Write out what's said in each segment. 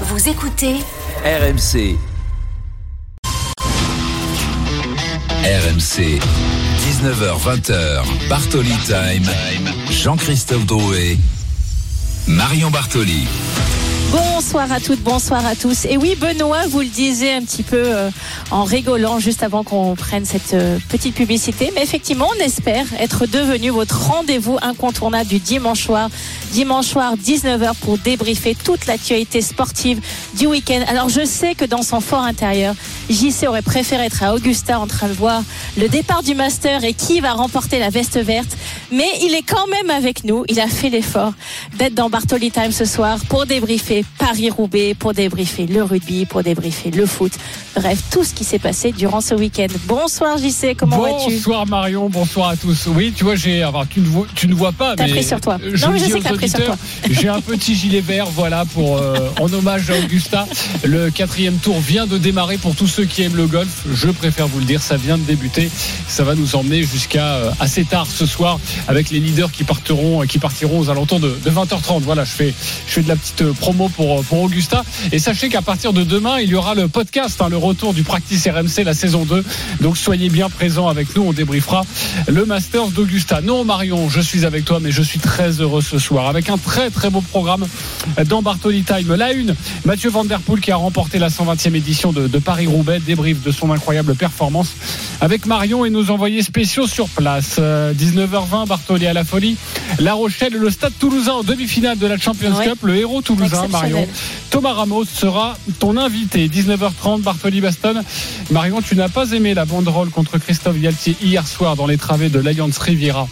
Vous écoutez RMC. RMC. 19h-20h. Bartoli Time. Jean-Christophe Drouet. Marion Bartoli. Bonsoir à toutes, bonsoir à tous. Et oui, Benoît, vous le disiez un petit peu euh, en rigolant juste avant qu'on prenne cette euh, petite publicité. Mais effectivement, on espère être devenu votre rendez-vous incontournable du dimanche soir. Dimanche soir, 19h pour débriefer toute l'actualité sportive du week-end. Alors, je sais que dans son fort intérieur, JC aurait préféré être à Augusta en train de voir le départ du Master et qui va remporter la veste verte. Mais il est quand même avec nous. Il a fait l'effort d'être dans Bartoli Time ce soir pour débriefer Paris-Roubaix, pour débriefer le rugby, pour débriefer le foot. Bref, tout ce qui s'est passé durant ce week-end. Bonsoir JC, comment vas-tu Bonsoir Marion, bonsoir à tous. Oui, tu vois, j'ai, enfin, tu ne vois, tu ne vois pas, T'as mais pris sur toi. je Non, mais je sais que t'as pris sur J'ai un petit gilet vert, voilà, pour euh, en hommage à Augusta. Le quatrième tour vient de démarrer pour tous ceux qui aiment le golf. Je préfère vous le dire, ça vient de débuter. Ça va nous emmener jusqu'à euh, assez tard ce soir avec les leaders qui partiront, qui partiront aux alentours de, de 20h30. Voilà, je fais, je fais de la petite euh, promo pour pour Augusta. Et sachez qu'à partir de demain, il y aura le podcast, hein, le retour du Practice RMC, la saison 2. Donc soyez bien présents avec nous. On débriefera le Masters d'Augusta. Non, Marion, je suis avec toi, mais je suis très heureux ce soir avec un très très beau programme dans Bartoli Time. La une, Mathieu Van Der Poel qui a remporté la 120e édition de, de Paris-Roubaix, débrief de son incroyable performance avec Marion et nos envoyés spéciaux sur place. Euh, 19h20, Bartoli à la folie. La Rochelle, le stade toulousain en demi-finale de la Champions Ouais. Cup, le héros toulousain, Marion. Thomas Ramos sera ton invité. 19h30, Bartoli Baston. Marion, tu n'as pas aimé la banderole contre Christophe Galtier hier soir dans les travées de l'Alliance Riviera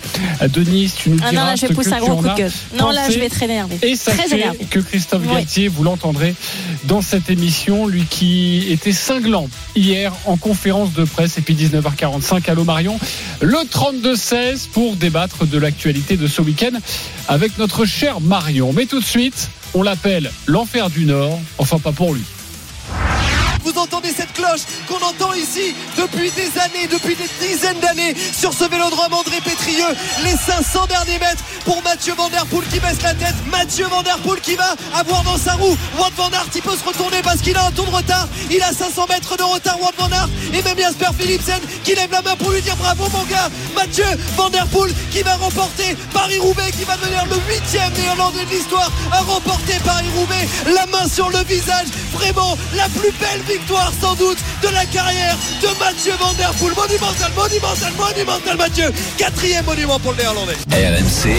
de Nice. Tu nous Ah diras non, là, je vais pousser un gros coup de gueule. Non, là, je vais être énervé. Et Très sachez énervé. que Christophe Oui. Galtier, vous l'entendrez dans cette émission, lui qui était cinglant hier en conférence de presse, et puis 19h45, allô Marion, le 32-16 pour débattre de l'actualité de ce week-end avec notre cher Marion. Mais tout de suite, on l'appelle l'enfer du Nord, enfin pas pour lui. Vous entendez cette cloche qu'on entend ici depuis des années, depuis des dizaines d'années sur ce vélodrome André Pétrieux. Les 500 derniers mètres pour Mathieu Van Der Poel qui baisse la tête. Mathieu Van Der Poel qui va avoir dans sa roue. Wout Van Aert, il peut se retourner parce qu'il a un tour de retard. Il a 500 mètres de retard, Wout Van Aert. Et même Jasper Philipsen qui lève la main pour lui dire bravo mon gars. Mathieu Van Der Poel qui va remporter Paris-Roubaix, qui va devenir le huitième néerlandais de l'histoire à remporter Paris-Roubaix. La main sur le visage, vraiment la plus belle victoire sans doute de la carrière de Mathieu Van Der Poel. Monumental, monumental, monumental Mathieu. Quatrième monument pour le néerlandais. RMC.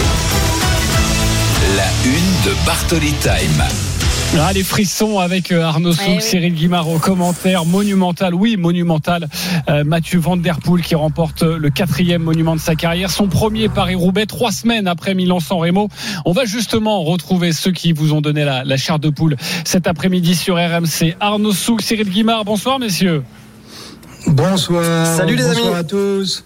La une de Bartoli Time. Ah, les frissons avec euh, Arnaud Souk, Ouais, oui. Cyril Guimard au commentaire. Monumental, oui, monumental. Euh, Mathieu Van Der Poel qui remporte le quatrième monument de sa carrière. Son premier Paris-Roubaix, trois semaines après Milan-San Remo. On va justement retrouver ceux qui vous ont donné la, la chair de poule cet après-midi sur RMC. Arnaud Souk, Cyril Guimard, bonsoir messieurs. Bonsoir. Salut les Bonsoir amis. à tous.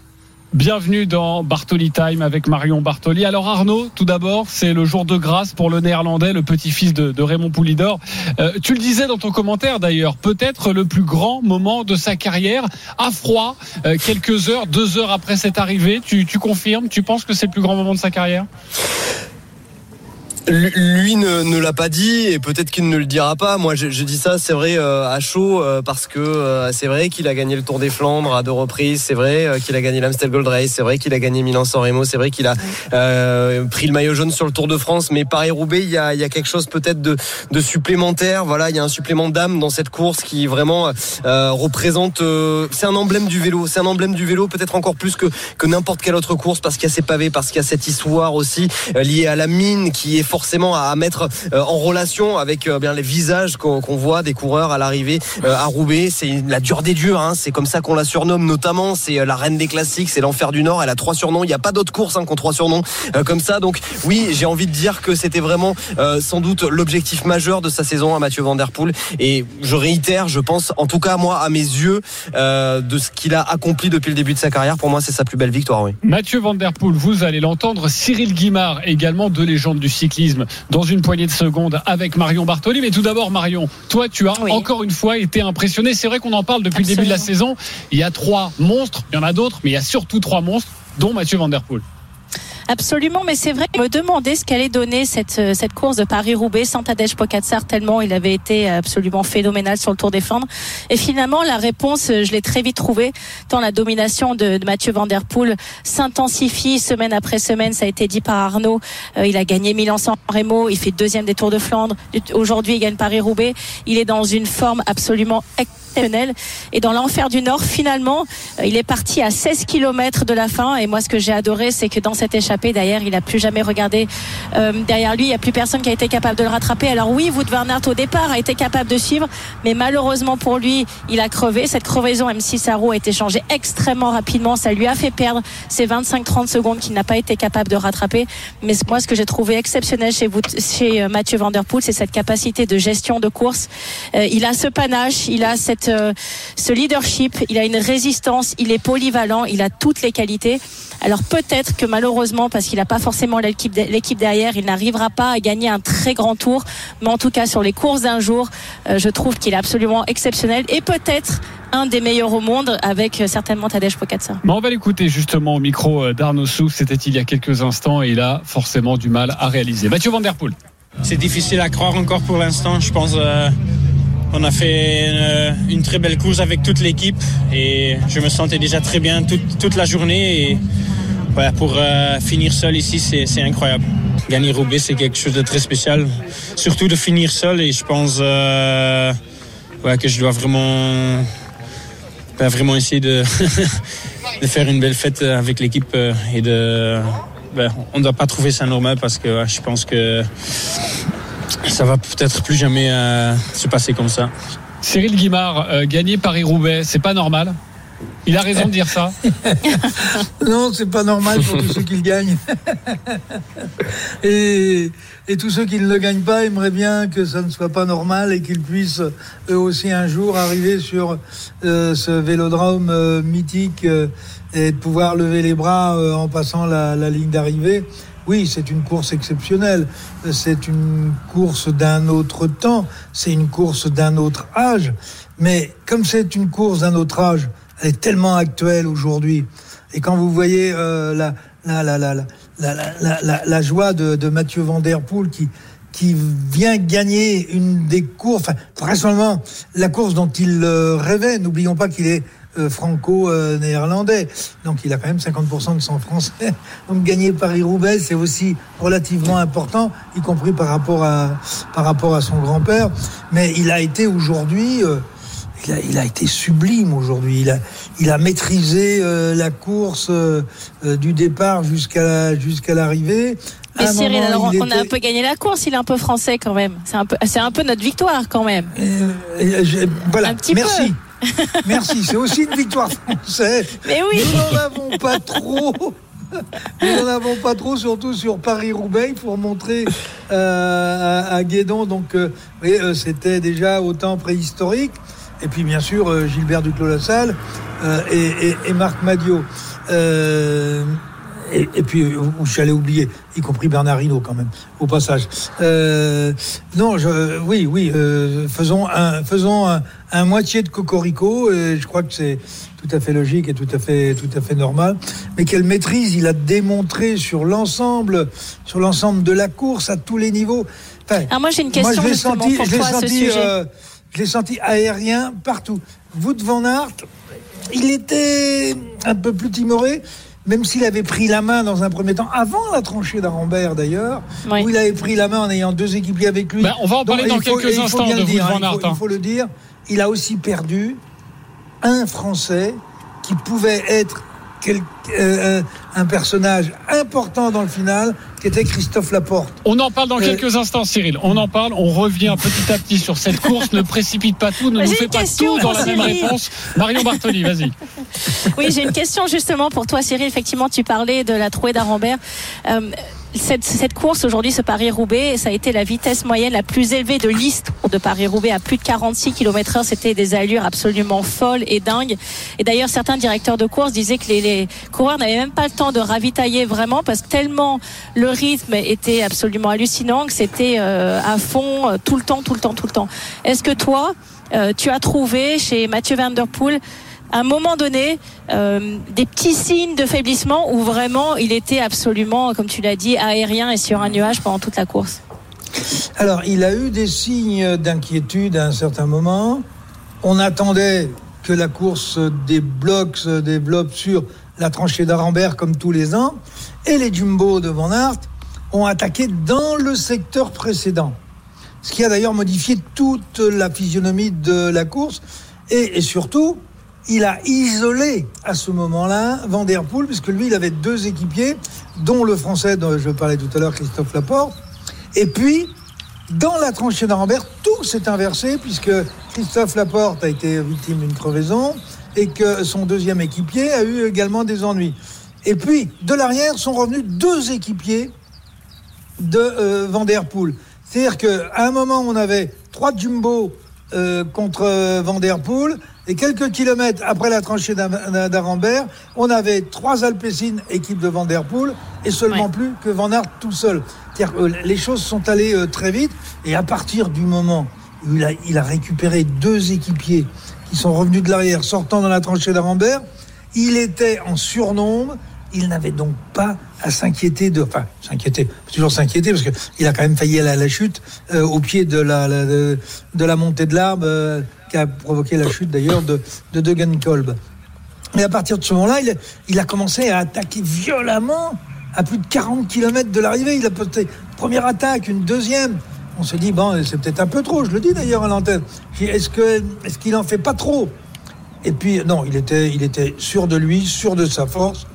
Bienvenue dans Bartoli Time avec Marion Bartoli. Alors Arnaud, tout d'abord, c'est le jour de grâce pour le néerlandais, le petit-fils de, Raymond Poulidor. Euh, tu le disais dans ton commentaire d'ailleurs, peut-être le plus grand moment de sa carrière, à froid, euh, quelques heures, deux heures après cette arrivée. Tu confirmes Tu penses que c'est le plus grand moment de sa carrière? Lui ne, ne l'a pas dit et peut-être qu'il ne le dira pas. Moi, je, je dis ça, c'est vrai, euh, à chaud, euh, parce que euh, c'est vrai qu'il a gagné le Tour des Flandres à deux reprises. C'est vrai qu'il a gagné l'Amstel Gold Race. C'est vrai qu'il a gagné Milan-San Remo. C'est vrai qu'il a euh, pris le maillot jaune sur le Tour de France. Mais Paris-Roubaix, il y a, il y a quelque chose peut-être de, de supplémentaire. Voilà, il y a un supplément d'âme dans cette course qui vraiment euh, représente. euh, c'est un emblème du vélo. C'est un emblème du vélo, peut-être encore plus que que n'importe quelle autre course, parce qu'il y a ces pavés, parce qu'il y a cette histoire aussi liée à la mine qui est forcément à, mettre euh, en relation avec euh, bien les visages qu'on voit des coureurs à l'arrivée euh, à Roubaix. C'est la dure des durs, hein. c'est comme ça qu'on la surnomme notamment. C'est la reine des classiques, c'est l'enfer du Nord. Elle a trois surnoms. Il n'y a pas d'autres courses hein, qui trois surnoms comme ça. Donc oui, j'ai envie de dire que c'était vraiment sans doute l'objectif majeur de sa saison à Mathieu Van Der Poel. Et je réitère, je pense, en tout cas moi, à mes yeux, de ce qu'il a accompli depuis le début de sa carrière. Pour moi, c'est sa plus belle victoire. Oui. Mathieu Van Der Poel, vous allez l'entendre. Cyril Guimard, également deux légendes du cyclisme, dans une poignée de secondes avec Marion Bartoli. Mais tout d'abord, Marion, toi, tu as Oui. encore une fois été impressionné. C'est vrai qu'on en parle depuis le début de la saison. Il y a trois monstres, il y en a d'autres, mais il y a surtout trois monstres, dont Mathieu Van Der Poel. Absolument, mais c'est vrai. Je me demandais ce qu'allait donner cette, euh, cette course de Paris-Roubaix sans Tadej tellement il avait été absolument phénoménal sur le Tour des Flandres. Et finalement, la réponse, euh, je l'ai très vite trouvée. Tant la domination de, de Mathieu Van Der Poel s'intensifie semaine après semaine. Ça a été dit par Arnaud. Euh, il a gagné Milan-San Remo. Il fait deuxième des Tours de Flandre. Aujourd'hui, il gagne Paris-Roubaix. Il est dans une forme absolument et dans l'enfer du Nord, finalement, euh, il est parti à 16 km de la fin. Et moi, ce que j'ai adoré, c'est que dans cette échappée, d'ailleurs, il n'a plus jamais regardé euh, derrière lui. Il n'y a plus personne qui a été capable de le rattraper. Alors oui, Wout van Aert, au départ, a été capable de suivre. Mais malheureusement pour lui, il a crevé. Cette crevaison, M6 sa roue a été changée extrêmement rapidement. Ça lui a fait perdre ces 25-30 secondes qu'il n'a pas été capable de rattraper. Mais moi, ce que j'ai trouvé exceptionnel chez, vous, chez euh, Mathieu Van Der Poel, c'est cette capacité de gestion de course. il a ce panache, il a cette euh, ce leadership, il a une résistance, il est polyvalent, il a toutes les qualités. Alors peut-être que malheureusement, parce qu'il n'a pas forcément l'équipe derrière, il n'arrivera pas à gagner un très grand tour. Mais en tout cas, sur les courses d'un jour, euh, je trouve qu'il est absolument exceptionnel et peut-être un des meilleurs au monde avec euh, certainement Tadej Pogacar. Bon, on va l'écouter justement au micro d'Arnaud Souf. C'était il y a quelques instants et il a forcément du mal à réaliser. Mathieu Van Der Poel. C'est difficile à croire encore pour l'instant. Je pense on a fait une, très belle course avec toute l'équipe et je me sentais déjà très bien toute, la journée. Et pour euh, finir seul ici, c'est incroyable. Gagner Roubaix, c'est quelque chose de très spécial. Surtout de finir seul et je pense euh, que je dois vraiment, vraiment essayer de, faire une belle fête avec l'équipe euh, et de. on ne doit pas trouver ça normal parce que je pense que ça va peut-être plus jamais euh, se passer comme ça. Cyril Guimard, euh, gagner Paris-Roubaix, c'est pas normal il a raison de dire ça. non, c'est pas normal pour tous ceux qui le gagnent. et, tous ceux qui ne le gagnent pas aimeraient bien que ça ne soit pas normal et qu'ils puissent eux aussi un jour arriver sur euh, ce vélodrome mythique et pouvoir lever les bras en passant la ligne d'arrivée. Oui, c'est une course exceptionnelle. C'est une course d'un autre temps. C'est une course d'un autre âge. Mais comme c'est une course d'un autre âge, elle est tellement actuelle aujourd'hui. Et quand vous voyez euh, la, la, la, la, joie de, Mathieu Van Der Poel qui, qui vient gagner une des courses, enfin, vraisemblablement la course dont il euh, rêvait. N'oublions pas qu'il est franco-néerlandais. Donc il a quand même 50% de son français. Donc gagner Paris-Roubaix, c'est aussi relativement important, y compris par rapport à, par rapport à son grand-père. Mais il a été aujourd'hui... Euh, il a, été sublime aujourd'hui. Il a, il a maîtrisé euh, la course du départ jusqu'à jusqu'à l'arrivée. Mais Cyril, alors on, a un peu gagné la course. Il est un peu français quand même. C'est un peu, c'est un peu notre victoire quand même. voilà. Un petit Merci. Merci, c'est aussi une victoire française. Mais oui. Nous n'en avons pas trop. Nous n'en avons pas trop, surtout sur Paris-Roubaix, pour montrer euh, à, Guédon. Donc, euh, euh, c'était déjà au temps préhistorique. Et puis, bien sûr, Gilbert Duclos-Lassalle et, et, Marc Madiot et, et, puis, euh, j'allais oublier, y compris Bernard Hinault quand même, au passage. Euh, non, je, oui, oui, euh, faisons, un, faisons un, moitié de cocorico, et je crois que c'est tout à fait logique et tout à fait, tout à fait normal. Mais quelle maîtrise il a démontré sur l'ensemble, sur l'ensemble de la course à tous les niveaux. Enfin, Alors moi j'ai une question moi, je senti, pour je toi senti, à ce sujet. Euh, je l'ai senti aérien partout. Wout van Aert, il était un peu plus timoré même s'il avait pris la main dans un premier temps, avant la tranchée d'Arambert d'ailleurs, où il avait pris la main en ayant deux équipiers avec lui. Ben, on va en parler dans quelques instants de dire. Il, faut, le dire, il a aussi perdu un Français qui pouvait être euh, un personnage important dans le final qui était Christophe Laporte. On en parle dans euh, quelques instants, Cyril. On en parle. On revient petit à petit sur cette course. ne précipite pas tout. Ne nous fais pas tout dans la même réponse. Marion Bartoli, vas-y. Oui, j'ai une question justement pour toi, Cyril. Effectivement, tu parlais de la trouée d'Arambert. Euh, cette, course aujourd'hui, ce Paris-Roubaix, ça a été la vitesse moyenne la plus élevée de l'histoire de Paris-Roubaix à plus de 46 km/h. C'était des allures absolument folles et dingues. Et d'ailleurs, certains directeurs de course disaient que les, coureurs n'avaient même pas le temps de ravitailler vraiment parce que tellement le rythme était absolument hallucinant que c'était euh, à fond euh, tout le temps, tout le temps, tout le temps. Est-ce que toi, euh, tu as trouvé chez Mathieu Van un moment donné euh, des petits signes de faiblissement où vraiment il était absolument, comme tu l'as dit, aérien et sur un nuage pendant toute la course Alors, il a eu des signes d'inquiétude à un certain moment. On attendait que la course débloque, se développe sur la tranchée d'Arambert comme tous les ans. Et les Jumbo de Van Aert ont attaqué dans le secteur précédent. Ce qui a d'ailleurs modifié toute la physionomie de la course. Et surtout, il a isolé à ce moment-là Van puisque lui, il avait deux équipiers, dont le français dont je parlais tout à l'heure, Christophe Laporte. Et puis, dans la tranchée d'Arambert, tout s'est inversé, puisque Christophe Laporte a été victime d'une crevaison et que son deuxième équipier a eu également des ennuis. Et puis, de l'arrière sont revenus deux équipiers de euh, Van Der. C'est-à-dire qu'à un moment, on avait trois Jumbo euh, contre euh, Van Der Poel, et quelques kilomètres après la tranchée d'A- d'Arambert, on avait trois Alpecin, équipe de Van Der Poel, et seulement Ouais. plus que Van Aert tout seul. Euh, les choses sont allées euh, très vite, et à partir du moment où il a, il a récupéré deux équipiers qui sont revenus de l'arrière, sortant dans la tranchée d'Arambert, il était en surnombre, il n'avait donc pas à s'inquiéter de, enfin, s'inquiéter, toujours s'inquiéter parce que il a quand même failli à la chute euh, au pied de la, la- de, de la montée de l'arbre euh, qui a provoqué la chute d'ailleurs de, de Degenkolb. Mais à partir de ce moment-là, il, a- commencé à attaquer violemment à plus de 40 km de l'arrivée. Il a posté première attaque, une deuxième. On se dit, bon, c'est peut-être un peu trop, je le dis d'ailleurs à l'antenne. Est-ce qu'il en fait pas trop? Et puis, non, il était, il était sûr de lui, sûr de sa force.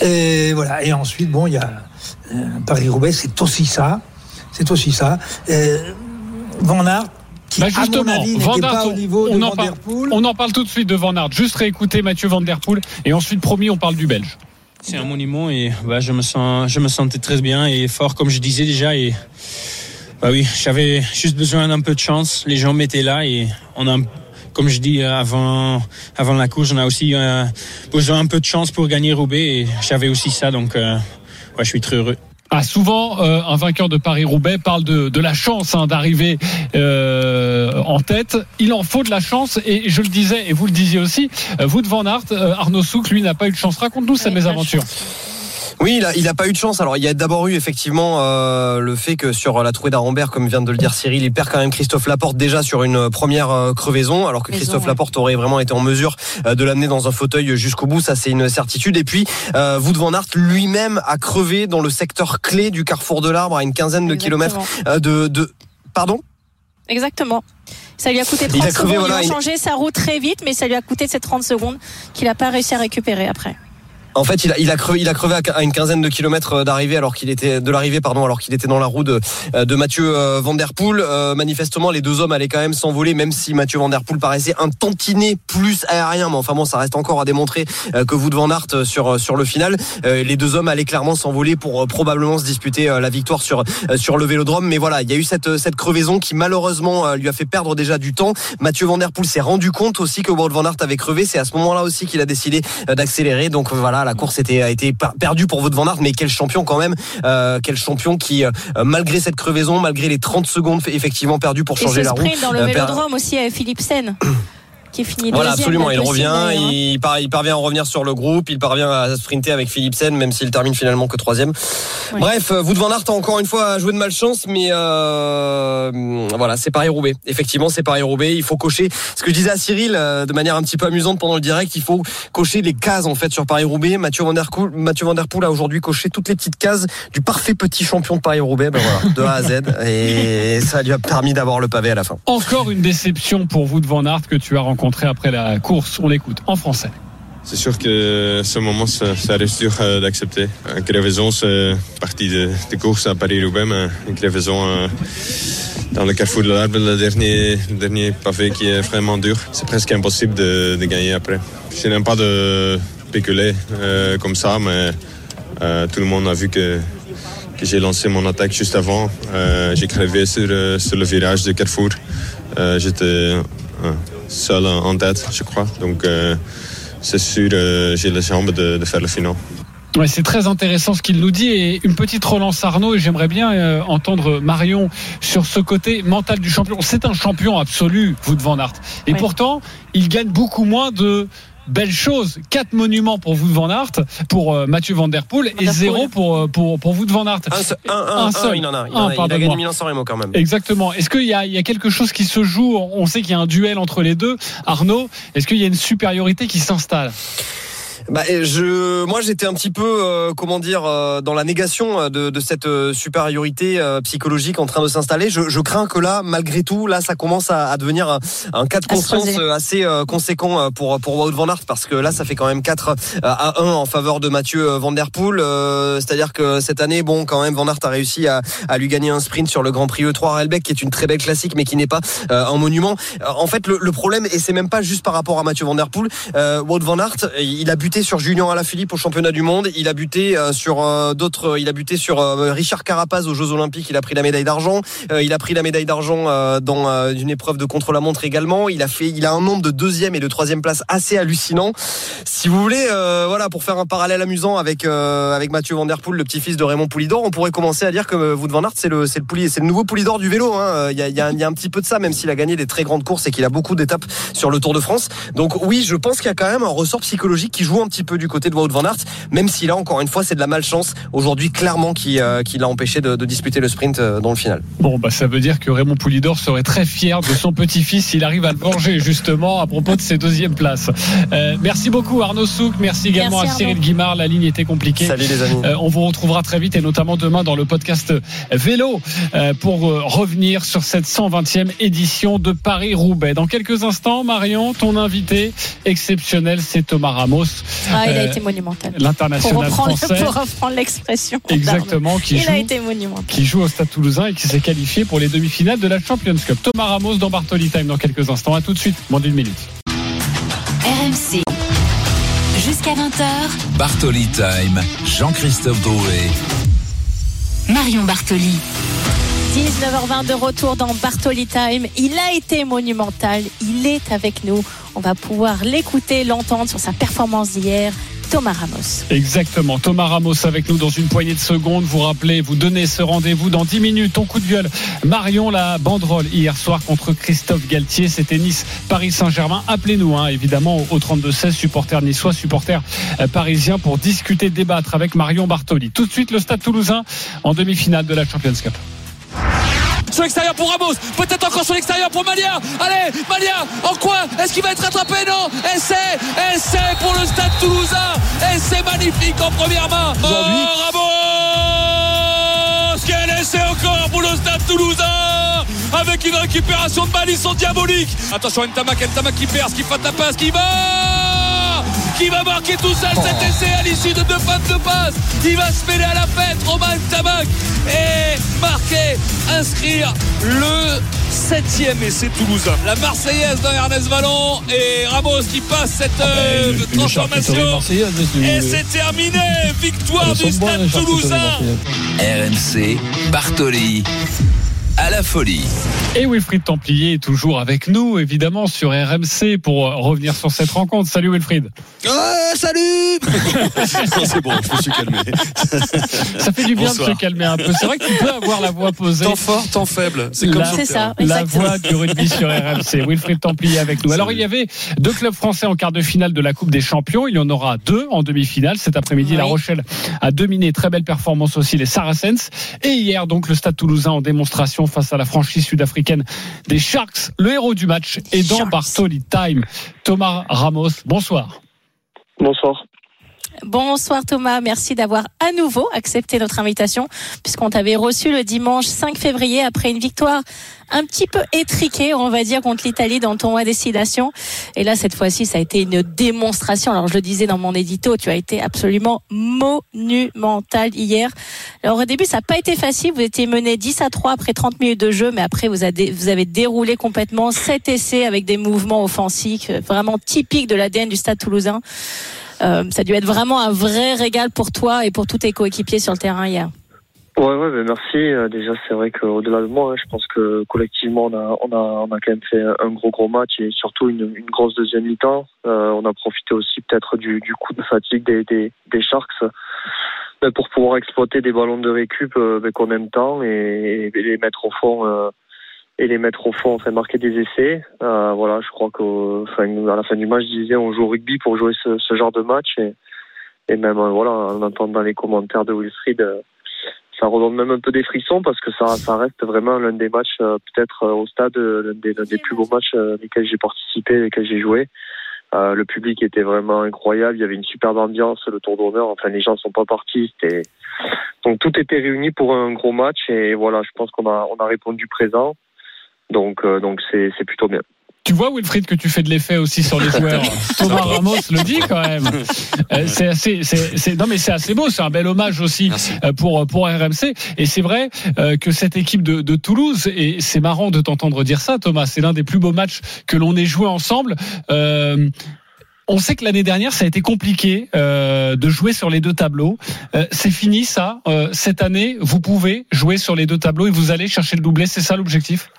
Et voilà. Et ensuite, bon, il y a euh, Paris-Roubaix, c'est aussi ça. C'est aussi ça. Van Aert, qui, Bah à mon justement, avis, Van n'était Aert, pas au niveau de on, en Van parle, Der Poel. on en parle tout de suite de Van Aert. Juste réécouter Mathieu Van Der Poel et ensuite promis on parle du Belge. C'est un monument et bah, je me sens, je me sentais très bien et fort comme je disais déjà et bah oui, j'avais juste besoin d'un peu de chance. Les gens m'étaient là et on a, comme je dis avant, avant la course, on a aussi euh, besoin un peu de chance pour gagner Roubaix et j'avais aussi ça donc euh, ouais, je suis très heureux. Ah, souvent, euh, un vainqueur de Paris-Roubaix parle de, de la chance hein, d'arriver euh, en tête. Il en faut de la chance et je le disais et vous le disiez aussi, euh, vous de Van Aert, euh, Arnaud Souk, lui n'a pas eu de chance. Raconte-nous sa Ouais, pas de mésaventure. Oui, il a, il a pas eu de chance. Alors, il y a d'abord eu effectivement euh, le fait que sur la trouée d'Arambert, comme vient de le dire Cyril, il perd quand même Christophe Laporte déjà sur une première euh, crevaison, alors que Maison, Christophe ouais. Laporte aurait vraiment été en mesure euh, de l'amener dans un fauteuil jusqu'au bout. Ça, c'est une certitude. Et puis, euh, Wout van Aert lui-même a crevé dans le secteur clé du carrefour de l'Arbre à une quinzaine de Exactement. kilomètres euh, de, de. Pardon? Exactement. Ça lui a coûté 30 Il a crevé, secondes. voilà, il- ont changé sa route très vite, mais ça lui a coûté ces 30 secondes qu'il n'a pas réussi à récupérer après. En fait, il a, crevé, à- une quinzaine de kilomètres d'arrivée alors qu'il était de l'arrivée, pardon, alors qu'il était dans la roue de, de Mathieu euh, Van Der Poel. Euh, manifestement, les deux hommes allaient quand même s'envoler, même si Mathieu Van Der Poel paraissait un tantinet plus aérien. Mais enfin bon, ça reste encore à démontrer euh, que vous de Van Aert euh, sur le final, euh, les deux hommes allaient clairement s'envoler pour euh, probablement se disputer euh, la victoire sur euh, sur le Vélodrome. Mais voilà, il y a eu cette crevaison qui malheureusement euh, lui a fait perdre déjà du temps. Mathieu Van Der Poel s'est rendu compte aussi que Wout Van Aert avait crevé. C'est à ce moment-là aussi qu'il a décidé euh, d'accélérer. Donc euh, voilà, la course était, a été per- perdue pour Wout Van Aert, mais quel champion quand même, euh, quel champion qui, euh, malgré cette crevaison, malgré les 30 secondes effectivement perdues pour Et changer ce la roue, sprint dans le euh, vélodrome aussi avec Philippe Sen, qui finit voilà, absolument. Il revient, hein. il, par- il parvient à revenir sur le groupe, il parvient à sprinter avec Philipsen, même s'il termine finalement que troisième. Ouais. Bref, euh, Wout van Aert a encore une fois joué de malchance, mais euh, voilà, c'est Paris-Roubaix. Effectivement, c'est Paris-Roubaix. Il faut cocher. Ce que je disais à Cyril, euh, de manière un petit peu amusante pendant le direct, il faut cocher les cases en fait sur Paris-Roubaix. Mathieu Van Der Poel, Mathieu Van Der Poel a aujourd'hui coché toutes les petites cases du parfait petit champion de Paris-Roubaix, ben voilà, de A à Z, et ça lui a permis d'avoir le pavé à la fin. Encore une déception pour vous de Van Aert que tu as rencontré après la course. On l'écoute en français. C'est sûr que ce moment, ça, reste dur euh, d'accepter. Une crevaison, c'est partie de, de course à Paris-Roubaix, mais une crevaison euh, dans le carrefour de l'arbre, le dernier, dernier pavé qui est vraiment dur, c'est presque impossible de, de gagner après. Je n'aime pas de spéculer euh, comme ça, mais euh, tout le monde a vu que, que j'ai lancé mon attaque juste avant. Euh, j'ai crevé sur, euh, sur le virage de carrefour. Euh, J'étais euh, seul en tête, je crois. Donc, euh, c'est sûr, euh, j'ai les jambes de, de faire le final. Ouais, c'est très intéressant ce qu'il nous dit et une petite relance Arnaud et j'aimerais bien euh, entendre Marion sur ce côté mental du champion. C'est un champion absolu, vous de Van Aert. Et pourtant, il gagne beaucoup moins de belle chose. Quatre monuments pour vous de Van Aert, pour euh, Mathieu Van Der Poel, et zéro pour, euh, pour, pour vous de Van Aert. Un, seul- un, un, un, seul. il en a. Il, Un, en a, il a pardonne-moi. gagné Milan-San Remo quand même. Exactement. Est-ce qu'il y a, il y a quelque chose qui se joue? On sait qu'il y a un duel entre les deux. Arnaud, est-ce qu'il y a une supériorité qui s'installe? Bah, je, moi, j'étais un petit peu, euh, comment dire, euh, dans la négation euh, de, de cette euh, supériorité euh, psychologique en train de s'installer. Je, je crains que là, malgré tout, là, ça commence à, à devenir un, un cas de conscience euh, assez euh, conséquent pour pour Wout van Aert parce que là, ça fait quand même 4 à 1 en faveur de Mathieu Van Der Poel. Euh, C'est-à-dire que cette année, bon, quand même, Van Aert a réussi à, à lui gagner un sprint sur le Grand Prix E3 Relbec, qui est une très belle classique, mais qui n'est pas euh, un monument. En fait, le, le problème, et c'est même pas juste par rapport à Mathieu Van Der Poel, euh, Wout Van Aert, il a buté sur Julien Alaphilippe au championnat du monde. Il a buté euh, sur euh, d'autres. Il a buté sur euh, Richard Carapaz aux Jeux Olympiques. Il a pris la médaille d'argent. Euh, il a pris la médaille d'argent euh, dans euh, une épreuve de contre-la-montre également. Il a fait. Il a un nombre de deuxième et de troisième place assez hallucinant. Si vous voulez, euh, voilà, pour faire un parallèle amusant avec euh, avec Mathieu Van le petit-fils de Raymond Poulidor, on pourrait commencer à dire que euh, Wout Van Aert c'est le c'est le le nouveau Poulidor du vélo. hein. Il y, a, a, il y a un petit peu de ça, même s'il a gagné des très grandes courses et qu'il a beaucoup d'étapes sur le Tour de France. Donc oui, je pense qu'il y a quand même un ressort psychologique qui joue un petit peu du côté de Wout Van Aert, même si là encore une fois c'est de la malchance aujourd'hui clairement qui euh, qui l'a empêché de, de disputer le sprint euh, dans le final. Bon, bah, ça veut dire que Raymond Poulidor serait très fier de son petit-fils s'il arrive à le venger, justement, à propos de ses deuxièmes places. Euh, merci beaucoup, Arnaud Souk. Merci également Merci, à Cyril Arnaud. Guimard. La ligne était compliquée. Salut les amis. Euh, on vous retrouvera très vite et notamment demain dans le podcast vélo euh, pour euh, revenir sur cette 120e édition de Paris-Roubaix. Dans quelques instants, Marion, ton invité exceptionnel, c'est Thomas Ramos, Ah, il a Euh, été monumental. Pour l'international reprendre, français. pour reprendre l'expression. Exactement, qui Il joue a été monumental. qui joue au Stade Toulousain et qui s'est qualifié pour les demi-finales de la Champions Cup. Thomas Ramos dans Bartoli Time dans quelques instants. À tout de suite, moins d'une minute. RMC. Jusqu'à 20h, Bartoli Time, Jean-Christophe Drouet. Marion Bartoli. 19h20 de retour dans Bartoli Time. Il a été monumental. Il est avec nous. On va pouvoir l'écouter, l'entendre sur sa performance d'hier. Thomas Ramos. Exactement. Thomas Ramos avec nous dans une poignée de secondes. Vous rappelez, vous donnez ce rendez-vous dans 10 minutes. Ton coup de gueule. Marion, la banderole hier soir contre Christophe Galtier. C'était Nice, Paris Saint-Germain. Appelez-nous, hein, évidemment, au 32-16, supporters niçois, supporters euh, parisiens pour discuter, débattre avec Marion Bartoli. Tout de suite, le Stade Toulousain en demi-finale de la Champions Cup. Sur l'extérieur pour Ramos, peut-être encore sur l'extérieur pour Malia. Allez, Malia, en coin, est-ce qu'il va être rattrapé? Non, essai, essai pour le stade toulousain, essai magnifique en première main. Oh, Ramos Quel essai encore pour le stade toulousain avec une récupération de Malisson diabolique. Attention, Ntamak, Ntamak qui perd, qui fait la passe, qui va qui va marquer tout seul cet essai à l'issue de deux fautes de passe. Il va se mêler à la fête, Romain Ntamak, et marquer, inscrire le septième essai toulousain. La Marseillaise dans Ernest Vallon et Ramos qui passe cette euh, transformation. Et c'est terminé, victoire du stade toulousain. RMC, Bartoli, à la folie. Et Wilfried Templier est toujours avec nous, évidemment, sur RMC pour euh, revenir sur cette rencontre. Salut Wilfried. salut Non, C'est bon, je me suis calmé. Ça fait du bien Bonsoir. de se calmer un peu. C'est vrai que tu peux avoir la voix posée. Temps fort, temps faible. C'est comme La- ça, La voix du rugby sur RMC. Wilfried Templier avec nous. Alors, il y avait deux clubs français en quart de finale de la Coupe des Champions. Il y en aura deux en demi-finale. Cet après-midi, Oui. La Rochelle a dominé. Très belle performance aussi, les Saracens. Et hier, donc, le Stade Toulousain en démonstration face à la franchise sud-africaine des Sharks. Le héros du match est dans. Bartoli Time. Thomas Ramos, bonsoir. Bonsoir. Bonsoir Thomas, merci d'avoir à nouveau accepté notre invitation puisqu'on t'avait reçu le dimanche 5 février après une victoire un petit peu étriquée, on va dire, contre l'Italie dans le tournoi Destination. Et là, cette fois-ci, ça a été une démonstration. Alors, je le disais dans mon édito, tu as été absolument monumental hier. Alors, au début, ça n'a pas été facile. Vous étiez mené 10 à 3 après 30 minutes de jeu, mais après, vous avez, déroulé complètement 7 essais avec des mouvements offensifs vraiment typiques de l'ADN du Stade toulousain. Euh, ça a dû être vraiment un vrai régal pour toi et pour tous tes coéquipiers sur le terrain hier. Ouais, ouais, ben merci. Euh, Déjà, c'est vrai qu'au-delà de moi, hein, je pense que collectivement, on a, on a, on a quand même fait un gros, gros match et surtout une, grosse deuxième mi-temps. Euh, on a profité aussi peut-être du, coup de fatigue des, des, Sharks pour pouvoir exploiter des ballons de récup euh, qu'on aime tant et, les mettre au fond et les mettre au fond, enfin marquer des essais. Euh, voilà, je crois qu'à la fin du match, je disais on joue au rugby pour jouer ce, genre de match et, même euh, voilà en entendant les commentaires de Wilfried, euh, ça redonne même un peu des frissons parce que ça, reste vraiment l'un des matchs peut-être au stade l'un des, plus beaux matchs lesquels j'ai participé, lesquels j'ai joué. Le public était vraiment incroyable, il y avait une superbe ambiance, le tour d'honneur, enfin les gens sont pas partis, donc tout était réuni pour un gros match et voilà, je pense qu'on a on a répondu présent. Donc euh, donc c'est c'est plutôt bien. Tu vois, Wilfried, que tu fais de l'effet aussi sur les joueurs. Thomas Ramos le dit quand même. Euh, C'est assez, c'est, c'est- non mais c'est assez beau. C'est un bel hommage aussi Merci. euh, pour pour RMC. Et c'est vrai euh, que cette équipe de, de Toulouse et c'est marrant de t'entendre dire ça, Thomas. C'est l'un des plus beaux matchs que l'on ait joué ensemble. Euh, on sait que l'année dernière, ça a été compliqué euh, de jouer sur les deux tableaux. Euh, c'est fini ça. Euh, cette année, vous pouvez jouer sur les deux tableaux et vous allez chercher le doublé. C'est ça l'objectif?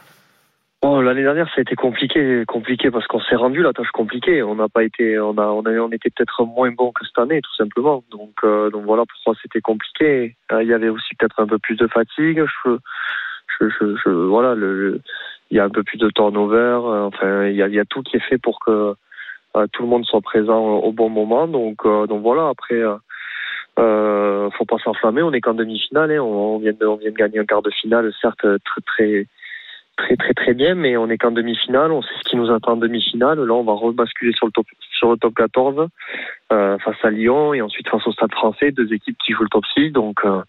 Oh, l'année dernière, ça a été compliqué, compliqué parce qu'on s'est rendu la tâche compliquée. On n'a pas été, on a, on a, on était peut-être moins bon que cette année, tout simplement. Donc, euh, donc voilà pourquoi c'était compliqué. Euh, Il y avait aussi peut-être un peu plus de fatigue. Je, je, je, je- voilà, il y a un peu plus de turnover. euh, enfin, il y a, y a tout qui est fait pour que euh, tout le monde soit présent au, bon moment. Donc, donc voilà. Après. Euh, faut pas s'enflammer, on est qu'en demi-finale, hein. on, on vient de, on vient de gagner un quart de finale, certes très très très très très bien, mais on est qu'en demi-finale, on sait ce qui nous attend en demi-finale. Là, on va rebasculer sur le top sur le top 14 euh, face à Lyon et ensuite face au Stade Français, deux équipes qui jouent le top 6. Donc euh,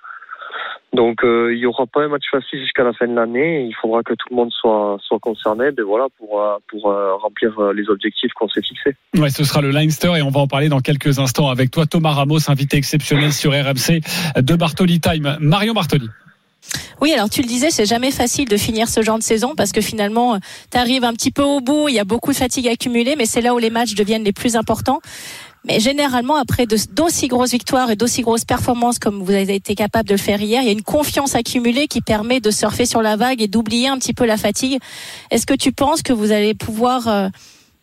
donc euh, il y aura pas un match facile jusqu'à la fin de l'année. Il faudra que tout le monde soit soit concerné, ben voilà pour pour remplir les objectifs qu'on s'est fixés. Ouais, ce sera le Leinster et on va en parler dans quelques instants avec toi, Thomas Ramos, invité exceptionnel sur RMC de Bartoli Time. Marion Bartoli. Oui, alors tu le disais, c'est jamais facile de finir ce genre de saison parce que finalement, tu arrives un petit peu au bout, il y a beaucoup de fatigue accumulée, mais c'est là où les matchs deviennent les plus importants. Mais généralement, après d'aussi grosses victoires et d'aussi grosses performances comme vous avez été capable de le faire hier, il y a une confiance accumulée qui permet de surfer sur la vague et d'oublier un petit peu la fatigue. Est-ce que tu penses que vous allez pouvoir euh,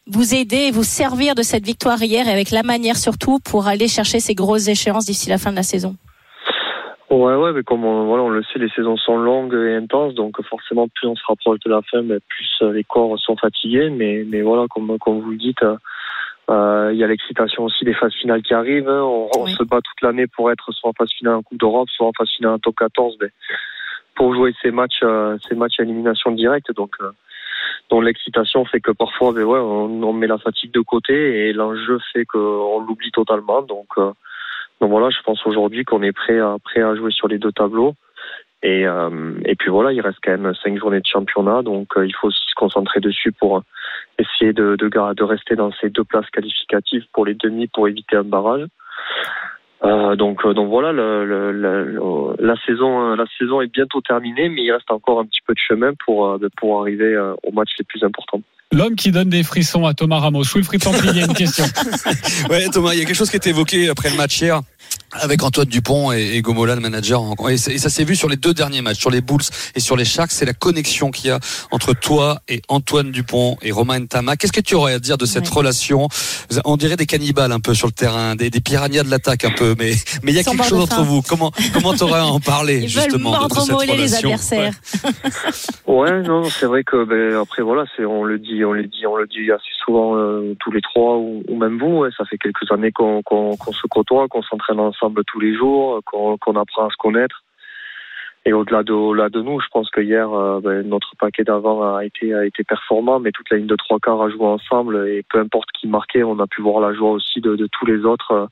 vous aider et vous servir de cette victoire hier et avec la manière surtout pour aller chercher ces grosses échéances d'ici la fin de la saison? Ouais, ouais, mais comme on, voilà, on le sait, les saisons sont longues et intenses, donc forcément, plus on se rapproche de la fin, ben, plus euh, les corps sont fatigués. Mais, mais voilà, comme, comme vous le dites, euh, euh, il y a l'excitation aussi des phases finales qui arrivent. hein. On, on se bat toute l'année pour être soit en phase finale en Coupe d'Europe, soit en phase finale en Top 14, ben, pour jouer ces matchs, euh, ces matchs à élimination directe. Donc, euh, donc l'excitation fait que parfois, ben ouais, on, on met la fatigue de côté et l'enjeu fait qu'on l'oublie totalement. Donc, euh, donc voilà, je pense aujourd'hui qu'on est prêt à, prêt à jouer sur les deux tableaux. Et, euh, et puis voilà, il reste quand même cinq journées de championnat, donc euh, il faut se concentrer dessus pour essayer de, de, de rester dans ces deux places qualificatives pour les demi pour éviter un barrage. Euh, donc, euh, donc voilà, le, le- le- le- la saison, euh, la saison est bientôt terminée, mais il reste encore un petit peu de chemin pour pour arriver aux matchs les plus importants. L'homme qui donne des frissons à Thomas Ramos. Wilfried Templier, il y a une question. Ouais, Thomas, il y a quelque chose qui a été évoqué après le match hier avec Antoine Dupont et, et Gomola, le manager. Et, ça s'est vu sur les deux derniers matchs, sur les Bulls et sur les Sharks. C'est la connexion qu'il y a entre toi et Antoine Dupont et Romain Tama. Qu'est-ce que tu aurais à dire de cette Ouais. relation? On dirait des cannibales un peu sur le terrain, des, des piranhas de l'attaque un peu. Mais mais il y a Sans quelque chose entre vous. Comment comment t'aurais à en parler Ils justement veulent de, cette au mollet les relation? adversaires. Ouais, non, c'est vrai que ben, après voilà, c'est on le dit, on le dit, on le dit assez souvent euh, tous les trois ou, ou même vous. ouais, ça fait quelques années qu'on qu'on qu'on se côtoie, qu'on s'entraîne ensemble tous les jours, euh, qu'on apprend à se connaître. Et au-delà de, au-delà de nous, je pense que hier, euh, ben, notre paquet d'avant a été, a été performant, mais toute la ligne de trois quarts a joué ensemble et peu importe qui marquait, on a pu voir la joie aussi de, tous les autres euh,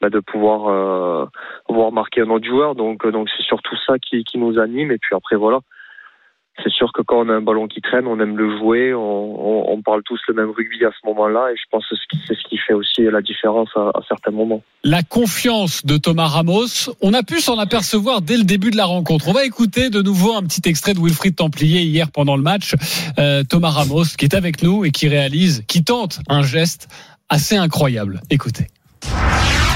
ben, de pouvoir voir marquer un autre joueur. Donc, donc c'est surtout ça qui, qui nous anime. Et puis après, voilà. C'est sûr que quand on a un ballon qui traîne, on aime le jouer, on, on, on parle tous le même rugby à ce moment-là, et je pense que c'est ce qui fait aussi la différence à, à certains moments. La confiance de Thomas Ramos, on a pu s'en apercevoir dès le début de la rencontre. On va écouter de nouveau un petit extrait de Wilfried Templier hier pendant le match. Euh, Thomas Ramos qui est avec nous et qui réalise, qui tente un geste assez incroyable. Écoutez.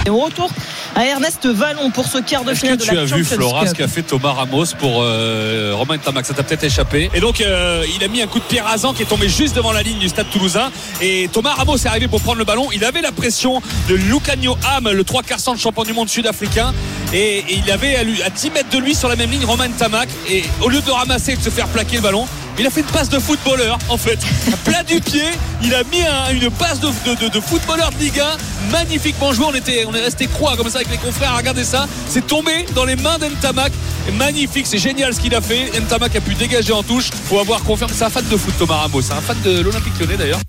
Et on retourne à Ernest Vallon pour ce quart de Est-ce que finale de tu la as vu Flora ce qu'a fait Thomas Ramos pour euh, Romain Tamac Ça t'a peut-être échappé. Et donc euh, il a mis un coup de pied rasant qui est tombé juste devant la ligne du stade toulousain. Et Thomas Ramos est arrivé pour prendre le ballon. Il avait la pression de Lucanio Ham, le 3 quarts de champion du monde sud-africain. Et, et il avait à, lui- à 10 mètres de lui sur la même ligne Romain Tamac. Et au lieu de ramasser et de se faire plaquer le ballon, il a fait une passe de footballeur en fait. Plat du pied, il a mis un- une passe de, de, de- de footballeur de Ligue 1, magnifiquement joué. On était, on est resté croix comme ça avec les confrères à regarder ça. C'est tombé dans les mains d'Entamac. Magnifique, c'est génial ce qu'il a fait. Entamac a pu dégager en touche. Faut avoir confiance. C'est un fan de foot, Thomas Ramos. C'est un fan de l'Olympique Lyonnais d'ailleurs.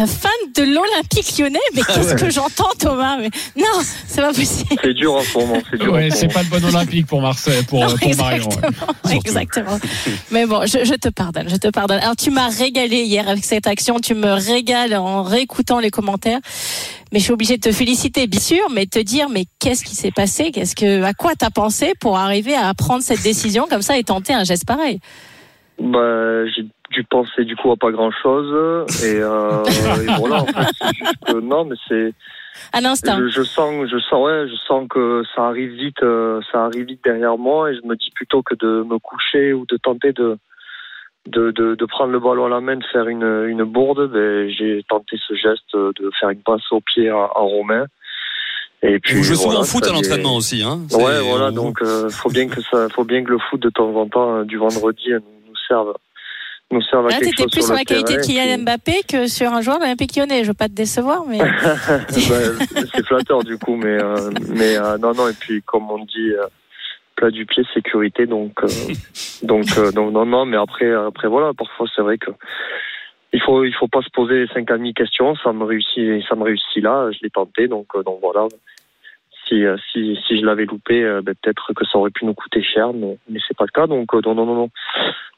Un fan de l'Olympique lyonnais Mais qu'est-ce que j'entends, Thomas Mais Non, c'est pas possible. C'est dur en ce moment. C'est dur. Ouais, ce c'est pas le bon olympique pour Marseille, pour, Non, pour Marion. ouais. exactement, exactement. Mais bon, je, je te pardonne, je te pardonne. Alors tu m'as régalé hier avec cette action, tu me régales en réécoutant les commentaires. Mais je suis obligée de te féliciter, bien sûr, mais te dire, mais qu'est-ce qui s'est passé Qu'est-ce que, à quoi t'as pensé pour arriver à prendre cette décision comme ça et tenter un geste pareil? Bah, j'ai dû penser du coup à pas grand chose et, euh, et voilà. En fait, c'est juste que non, mais c'est. À l'instinct. Je, je sens, je sens, ouais, je sens que ça arrive vite, euh, ça arrive vite derrière moi et je me dis plutôt que de me coucher ou de tenter de de, de, de prendre le ballon à la main, de faire une, une bourde, ben, j'ai tenté ce geste de faire une passe au pied à, à Romain. Et puis Vous jouez souvent au foot à l'entraînement aussi, hein Ouais, voilà, on- donc euh, faut bien que ça, faut bien que le foot de temps en temps euh, du vendredi euh, nous serve, nous serve à Là, quelque t'étais chose plus sur la qualité de Kylian Mbappé que sur un joueur de l'Olympique lyonnais. Je veux pas te décevoir, mais. Ben, c'est flatteur du coup, mais euh, mais euh, non non et puis comme on dit euh, plat du pied sécurité donc donc donc non non mais après après voilà parfois c'est vrai que il faut il faut pas se poser 50 000 questions ça me réussit ça me réussit là je l'ai tenté donc donc voilà si euh, si si je l'avais loupé euh, ben, peut-être que ça aurait pu nous coûter cher mais mais c'est pas le cas donc euh, non non non non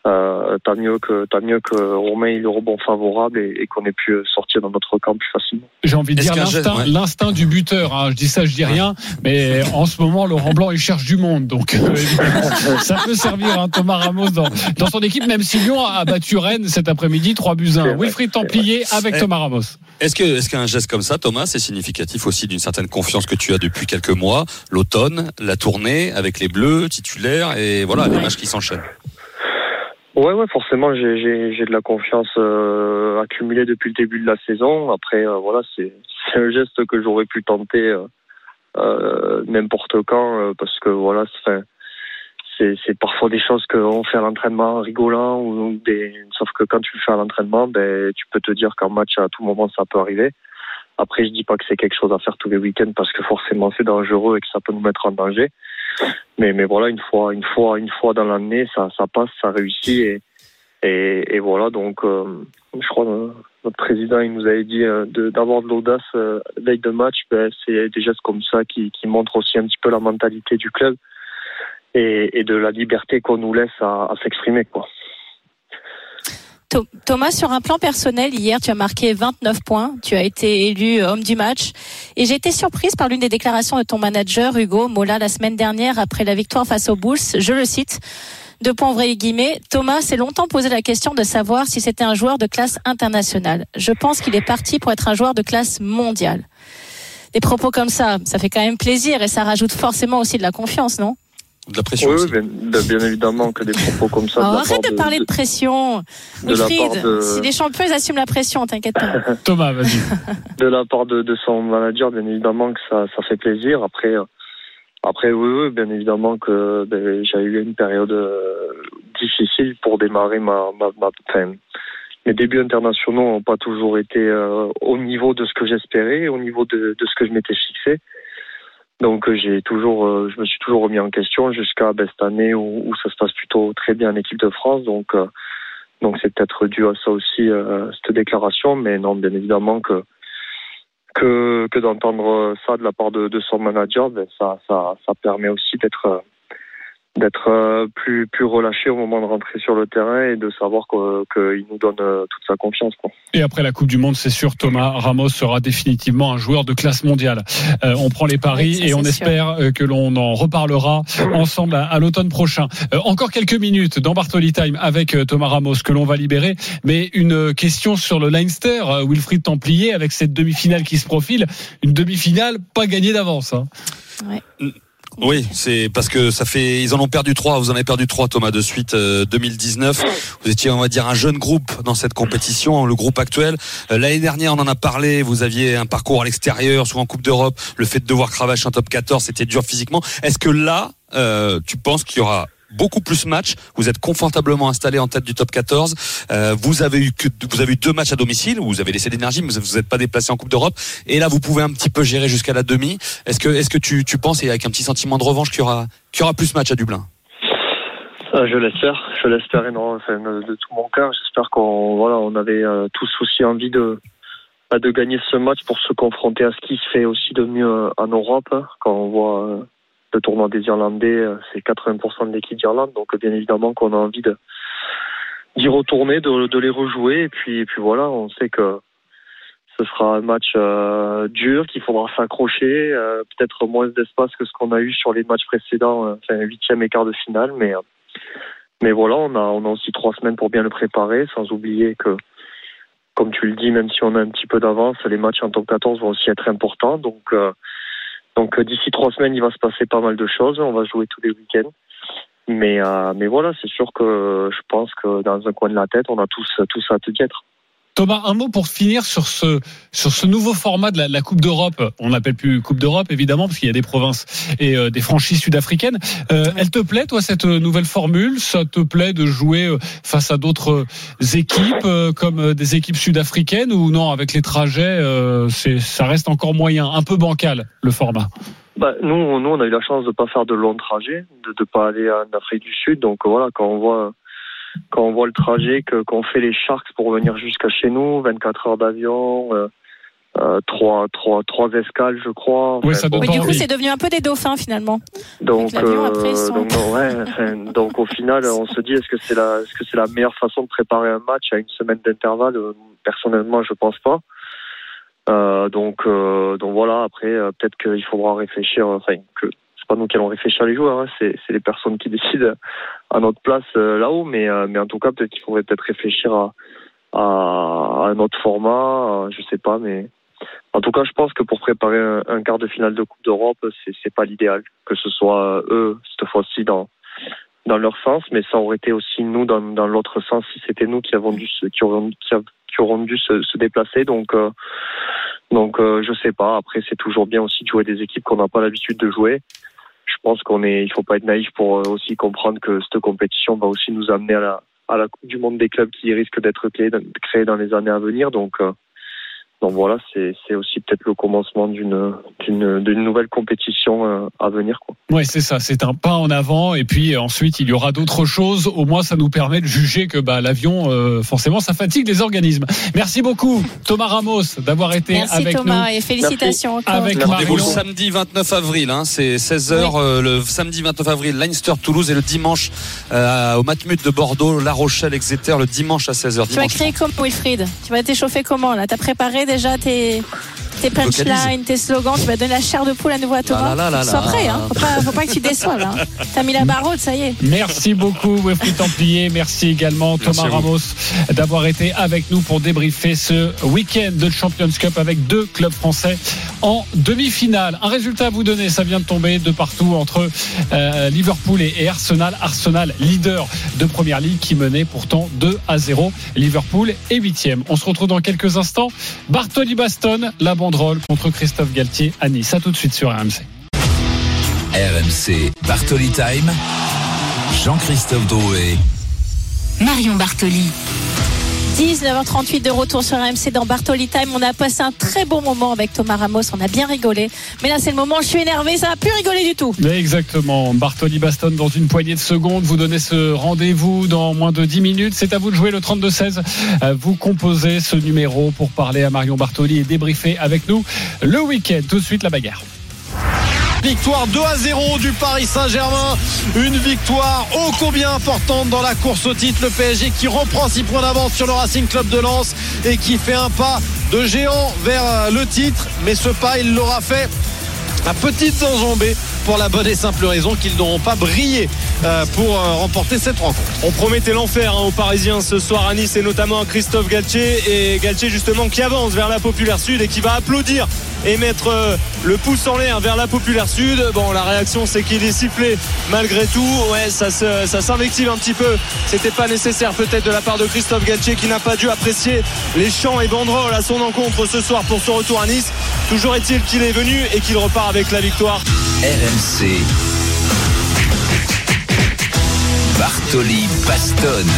euh, tant mieux que tant mieux que Romain ait le rebond favorable et, et qu'on ait pu sortir dans notre camp plus facilement J'ai envie de dire l'instinct, ouais. l'instinct du buteur. hein. Je dis ça, je dis rien. Mais en ce moment, Laurent Blanc, il cherche du monde. Donc, euh, évidemment, ça peut servir hein, Thomas Ramos dans, dans son équipe, même si Lyon a battu Rennes cet après-midi, 3 buts 1. vrai, Wilfried Templier avec Eh. Thomas Ramos. Est-ce que est-ce qu'un geste comme ça, Thomas, c'est significatif aussi d'une certaine confiance que tu as depuis quelques mois, l'automne, la tournée avec les Bleus titulaires et voilà les matchs qui s'enchaînent? Ouais, ouais, forcément, j'ai de la confiance euh, accumulée depuis le début de la saison. Après, euh, voilà, c'est un geste que j'aurais pu tenter euh, n'importe quand parce que voilà, c'est c'est parfois des choses qu'on fait à l'entraînement en rigolant ou, des sauf que quand tu le fais à l'entraînement, ben tu peux te dire qu'en match à tout moment ça peut arriver. Après, je dis pas que c'est quelque chose à faire tous les week-ends parce que forcément c'est dangereux et que ça peut nous mettre en danger. Mais, mais voilà, une fois, une fois, une fois dans l'année, ça, passe, ça réussit et, et, voilà. Donc, euh, je crois euh, notre président, il nous avait dit euh, d'avoir de, l'audace euh, veille de match. Ben, c'est des gestes comme ça qui, qui montrent aussi un petit peu la mentalité du club et, et de la liberté qu'on nous laisse à, à s'exprimer, quoi. Tho- Thomas, sur un plan personnel, hier, tu as marqué 29 points. Tu as été élu euh, homme du match. Et j'ai été surprise par l'une des déclarations de ton manager, Hugo Mola, la semaine dernière, après la victoire face aux Bulls. Je le cite. Deux points et guillemets. Thomas s'est longtemps posé la question de savoir si c'était un joueur de classe internationale. Je pense qu'il est parti pour être un joueur de classe mondiale. Des propos comme ça, ça fait quand même plaisir et ça rajoute forcément aussi de la confiance, non? De la pression Oui, aussi. oui, bien, ben, bien évidemment que des propos comme ça. Oh, de la Arrête part de parler de pression. de la Wilfried, part de- si les champions ils assument la pression, t'inquiète pas. Thomas, vas-y. de la part de, de son manager, bien évidemment que ça, ça fait plaisir. Après, euh, après oui, oui, bien évidemment que ben, j'ai eu une période euh, difficile pour démarrer ma, ma, mes débuts internationaux n'ont pas toujours été euh, au niveau de ce que j'espérais, au niveau de, de ce que je m'étais fixé. Donc euh, j'ai toujours, euh, je me suis toujours remis en question jusqu'à ben, cette année où, où ça se passe plutôt très bien en équipe de France. Donc euh, donc c'est peut-être dû à ça aussi euh, cette déclaration, mais non, bien évidemment que que, que d'entendre ça de la part de, de son manager, ben ça, ça, ça permet aussi d'être euh, d'être euh, plus plus relâché au moment de rentrer sur le terrain et de savoir que- qu'il nous donne euh, toute sa confiance. Quoi. Et après la Coupe du Monde, c'est sûr, Thomas Ramos sera définitivement un joueur de classe mondiale. Euh, on prend les paris Oui, et on sûr. espère euh, que l'on en reparlera ensemble à, à l'automne prochain. Euh, encore quelques minutes dans Bartoli Time avec Thomas Ramos que l'on va libérer. Mais une question sur le Leinster, Wilfried Templier, avec cette demi-finale qui se profile. Une demi-finale pas gagnée d'avance. hein. Oui, c'est parce que ça fait ils en ont perdu trois. Vous en avez perdu trois, Thomas, de suite euh, 2019. Vous étiez, on va dire, un jeune groupe dans cette compétition, le groupe actuel. Euh, L'année dernière, on en a parlé. Vous aviez un parcours à l'extérieur, souvent en Coupe d'Europe. Le fait de devoir cravacher un top 14, c'était dur physiquement. Est-ce que là, euh, tu penses qu'il y aura beaucoup plus matchs. Vous êtes confortablement installé en tête du top 14. Euh, vous avez eu vous avez eu deux matchs à domicile vous avez laissé d'énergie, mais vous n'êtes pas déplacé en Coupe d'Europe. Et là, vous pouvez un petit peu gérer jusqu'à la demi. Est-ce que est-ce que tu, tu penses et avec un petit sentiment de revanche qu'il y aura qu'il y aura plus matchs à Dublin? Euh, je l'espère, je l'espère énormément, enfin, de, tout mon cœur. J'espère qu'on voilà, on avait euh, tous aussi envie de bah, de gagner ce match pour se confronter à ce qui se fait aussi de mieux euh, en Europe. hein. Quand on voit le tournoi des Irlandais, euh, c'est 80% de l'équipe d'Irlande, donc bien évidemment qu'on a envie d'y retourner, de, les rejouer, et puis voilà, on sait que ce sera un match euh, dur, qu'il faudra s'accrocher, euh, peut-être moins d'espace que ce qu'on a eu sur les matchs précédents, euh, enfin huitième et quart de finale, mais voilà, on a on a aussi trois semaines pour bien le préparer, sans oublier que comme tu le dis, même si on a un petit peu d'avance, les matchs en top 14 vont aussi être importants, donc donc euh, d'ici trois semaines, il va se passer pas mal de choses, on va jouer tous les week-ends. Mais, euh, mais voilà, c'est sûr que je pense que dans un coin de la tête, on a tous, tous à te être. Thomas, un mot pour finir sur ce, sur ce nouveau format de la, la Coupe d'Europe. On l'appelle plus Coupe d'Europe, évidemment, parce qu'il y a des provinces et euh, des franchises sud-africaines. Euh, elle te plaît, toi, cette nouvelle formule? Ça te plaît de jouer euh, face à d'autres équipes, euh, comme euh, des équipes sud-africaines, ou non, avec les trajets, euh, c'est, ça reste encore moyen, un peu bancal, le format Bah, nous, on- nous, on a eu la chance de pas faire de longs trajets, de ne pas aller en Afrique du Sud. Donc voilà, quand on voit quand on voit le trajet que qu'on fait les Sharks pour venir jusqu'à chez nous, 24 heures d'avion, euh, euh, trois, trois, trois escales, je crois. Oui, ça bon, Oui, du coup, c'est devenu un peu des dauphins finalement. Donc, euh, après, ils sont- donc, non, ouais, enfin, donc au final, on se dit est-ce que c'est la, est-ce que c'est la meilleure façon de préparer un match à une semaine d'intervalle? Euh, Personnellement, je pense pas. Euh, donc, euh, donc voilà. Après, euh, peut-être qu'il faudra réfléchir. Enfin, que pas nous qui allons réfléchir les joueurs, hein, c'est, les personnes qui décident à notre place euh, là-haut. Mais, euh, mais en tout cas, peut-être qu'il faudrait peut-être réfléchir à, à, à un autre format. euh, je sais pas, mais en tout cas, je pense que pour préparer un, quart de finale de Coupe d'Europe, c'est, c'est pas l'idéal. Que ce soit eux, cette fois-ci, dans, dans leur sens, mais ça aurait été aussi nous dans, l'autre sens si c'était nous qui avons dû se, qui dû se, déplacer. Donc, euh, donc je sais pas. Après, c'est toujours bien aussi de jouer des équipes qu'on n'a pas l'habitude de jouer. Je pense qu'on est, il faut pas être naïf pour euh, aussi comprendre que cette compétition va aussi nous amener à la, à la Coupe du Monde des clubs qui risque d'être créée, dans les années à venir. Donc, euh, donc voilà, c'est c'est aussi peut-être le commencement d'une nouvelle compétition euh, à venir. Quoi. Ouais, c'est ça. C'est un pas en avant, et puis euh, ensuite il y aura d'autres choses. Au moins, ça nous permet de juger que bah, l'avion, euh, forcément, ça fatigue les organismes. Merci beaucoup, Thomas Ramos, d'avoir été Merci avec Thomas nous. et félicitations encore. Avec Rendez-vous le samedi 29 avril, hein, c'est 16h le samedi 29 avril, Leinster Toulouse et le dimanche euh, au Matmut de Bordeaux, La Rochelle, Exeter le dimanche à 16h. Tu vas créer comment, Wilfried Tu vas t'échauffer comment là? T'as préparé déjà tes, tes punchlines, tes slogans Tu vas donner la chair de poule à nouveau à Thomas là là là Sois prêt, hein. faut, pas, faut pas que tu déçoives. Hein. T'as mis la barre haute, ça y est. Merci beaucoup, Wilfried Templier. Merci également, Merci Thomas. Ramos, d'avoir été avec nous pour débriefer ce week-end de Champions Cup avec deux clubs français en demi-finale. Un résultat à vous donner, ça vient de tomber de partout entre euh, Liverpool et, et Arsenal. Arsenal, leader de première ligue, qui menait pourtant 2 à 0. Liverpool est huitième. On se retrouve dans quelques instants. Bartoli Baston, la banderole contre Christophe Galtier à Nice. À tout de suite sur RMC. RMC Bartoli Time. Jean-Christophe Drouet. Marion Bartoli. 19h38 de retour sur RMC dans Bartoli Time. On a passé un très bon moment avec Thomas Ramos. On a bien rigolé. Mais là, c'est le moment. Je suis énervé. Ça va plus rigoler du tout. Exactement. Bartoli Baston dans une poignée de secondes. Vous donnez ce rendez-vous dans moins de 10 minutes. C'est à vous de jouer le 32-16. Euh, Vous composez ce numéro pour parler à Marion Bartoli et débriefer avec nous le week-end. Tout de suite, la bagarre. Victoire 2 à 0 du Paris Saint-Germain. Une victoire ô combien importante dans la course au titre. Le PSG qui reprend 6 points d'avance sur le Racing Club de Lens et qui fait un pas de géant vers euh, le titre. Mais ce pas, il l'aura fait à petites enjambées pour la bonne et simple raison qu'ils n'auront pas brillé pour euh, remporter cette rencontre. On promettait l'enfer hein, aux Parisiens ce soir à Nice et notamment à Christophe Galtier et Galtier justement qui avance vers la Populaire Sud et qui va applaudir et mettre euh, le pouce en l'air vers la Populaire Sud. Bon, la réaction c'est qu'il est sifflé malgré tout. Ouais, ça, se- ça s'invective un petit peu. C'était pas nécessaire peut-être de la part de Christophe Galtier qui n'a pas dû apprécier les chants et banderoles à son encontre ce soir pour son retour à Nice. Toujours est-il qu'il est venu et qu'il repart avec la victoire. RMC. Bartoli bastonne.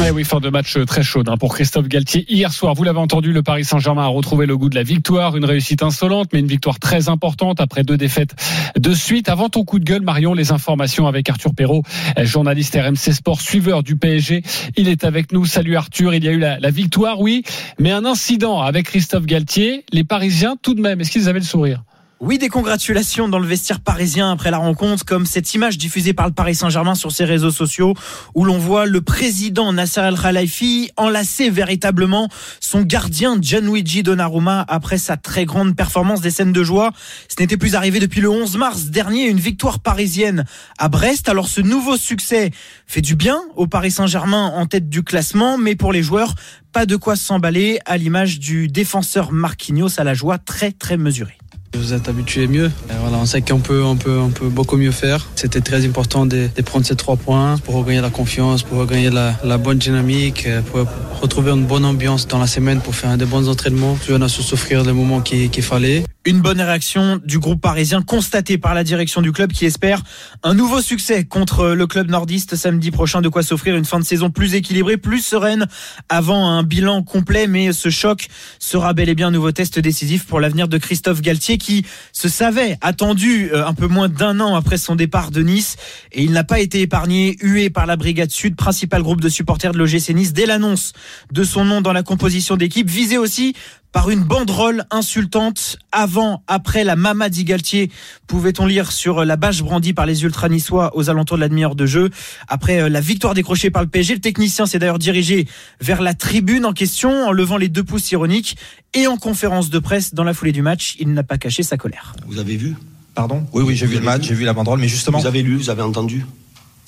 Ouais, oui, fin de match très chaude hein, pour Christophe Galtier. Hier soir, vous l'avez entendu, le Paris Saint-Germain a retrouvé le goût de la victoire, une réussite insolente, mais une victoire très importante après deux défaites de suite. Avant ton coup de gueule, Marion, les informations avec Arthur Perrault, journaliste RMC Sport, suiveur du PSG. Il est avec nous. Salut Arthur, il y a eu la victoire, oui, mais un incident avec Christophe Galtier. Les Parisiens, tout de même, est-ce qu'ils avaient le sourire? Oui, des congratulations dans le vestiaire parisien après la rencontre, comme cette image diffusée par le Paris Saint-Germain sur ses réseaux sociaux, où l'on voit le président Nasser El Khalifi enlacer véritablement son gardien Gianluigi Donnarumma après sa très grande performance des scènes de joie. Ce n'était plus arrivé depuis le 11 mars dernier, une victoire parisienne à Brest. Alors ce nouveau succès fait du bien au Paris Saint-Germain en tête du classement, mais pour les joueurs, pas de quoi s'emballer à l'image du défenseur Marquinhos à la joie très très mesurée. Vous êtes habitué mieux. Voilà, on sait qu'on peut, on peut, on peut beaucoup mieux faire. C'était très important de, prendre ces trois points pour regagner la confiance, pour regagner la, bonne dynamique, pour retrouver une bonne ambiance dans la semaine, pour faire des bons entraînements. On a su souffrir les moments qu'il fallait. Une bonne réaction du groupe parisien constatée par la direction du club qui espère un nouveau succès contre le club nordiste samedi prochain. De quoi s'offrir une fin de saison plus équilibrée, plus sereine avant un bilan complet. Mais ce choc sera bel et bien un nouveau test décisif pour l'avenir de Christophe Galtier qui se savait attendu un peu moins d'un an après son départ de Nice. Et il n'a pas été épargné, hué par la Brigade Sud, principal groupe de supporters de l'OGC Nice, dès l'annonce de son nom dans la composition d'équipe, visé aussi par une banderole insultante avant, après la Mama Galtier, pouvait-on lire sur la bâche brandie par les ultra niçois aux alentours de la demi-heure de jeu? Après la victoire décrochée par le PSG, le technicien s'est d'ailleurs dirigé vers la tribune en question en levant les deux pouces ironiques et en conférence de presse dans la foulée du match, il n'a pas caché sa colère. Vous avez vu? Pardon? Oui, oui, j'ai vu le match, j'ai vu la banderole, mais justement. Vous avez lu, vous avez entendu?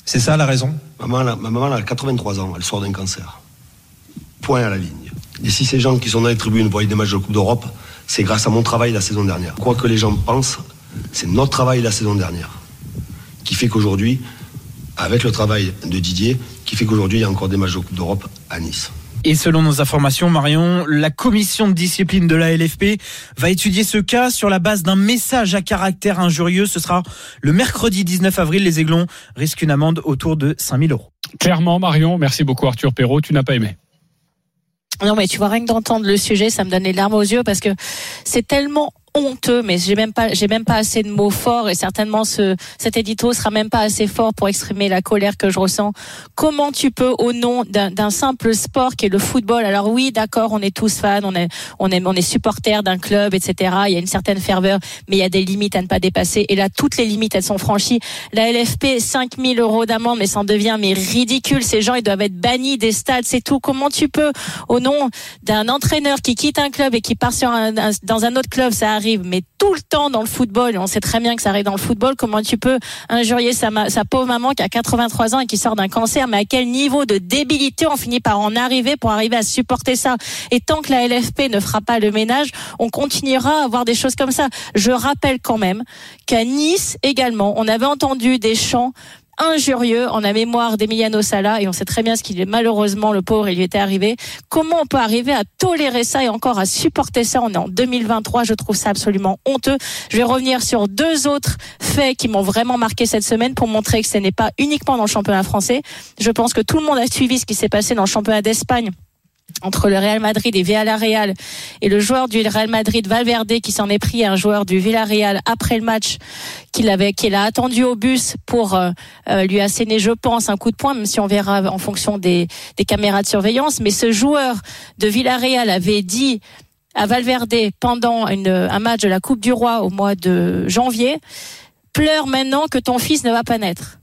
C'est ça la raison? Maman, la, Ma maman a 83 ans, elle sort d'un cancer. Point à la ligne. Et si ces gens qui sont dans les tribunes voient des matchs de Coupe d'Europe, c'est grâce à mon travail la saison dernière. Quoi que les gens pensent, c'est notre travail la saison dernière qui fait qu'aujourd'hui, avec le travail de Didier, qui fait qu'aujourd'hui il y a encore des matchs de Coupe d'Europe à Nice. Et selon nos informations, Marion, la commission de discipline de la LFP va étudier ce cas sur la base d'un message à caractère injurieux. Ce sera le mercredi 19 avril. Les Aiglons risquent une amende autour de 5000 euros. Clairement, Marion, merci beaucoup Arthur Perrault. Tu n'as pas aimé non mais tu vois rien que d'entendre le sujet, ça me donne les larmes aux yeux parce que c'est tellement honteux, mais j'ai même pas, j'ai même pas assez de mots forts et certainement ce, cet édito sera même pas assez fort pour exprimer la colère que je ressens. Comment tu peux, au nom d'un simple sport qui est le football, alors oui, d'accord, on est tous fans, on est, on est, on est supporters d'un club, etc. Il y a une certaine ferveur, mais il y a des limites à ne pas dépasser. Et là, toutes les limites, elles sont franchies. La LFP, 5000 euros d'amende, mais ça en devient mais ridicule. Ces gens, ils doivent être bannis des stades, c'est tout. Comment tu peux, au nom d'un entraîneur qui quitte un club et qui part sur dans un autre club, ça arrive, mais tout le temps dans le football, et on sait très bien que ça arrive dans le football, comment tu peux injurier sa, sa pauvre maman qui a 83 ans et qui sort d'un cancer, mais à quel niveau de débilité on finit par en arriver pour arriver à supporter ça? Et tant que la LFP ne fera pas le ménage, on continuera à avoir des choses comme ça. Je rappelle quand même qu'à Nice également, on avait entendu des chants injurieux en la mémoire d'Emiliano Sala et on sait très bien ce qu'il est malheureusement le pauvre il lui était arrivé. Comment on peut arriver à tolérer ça et encore à supporter ça? On est en 2023, je trouve ça absolument honteux. Je vais revenir sur deux autres faits qui m'ont vraiment marqué cette semaine pour montrer que ce n'est pas uniquement dans le championnat français. Je pense que tout le monde a suivi ce qui s'est passé dans le championnat d'Espagne entre le Real Madrid et Villarreal. Et le joueur du Real Madrid Valverde qui s'en est pris à un joueur du Villarreal après le match qu'il avait qu'il a attendu au bus pour euh, lui asséner je pense un coup de poing même si on verra en fonction des, des caméras de surveillance. Mais ce joueur de Villarreal avait dit à Valverde pendant une, un match de la Coupe du Roi au mois de janvier pleure maintenant que ton fils ne va pas naître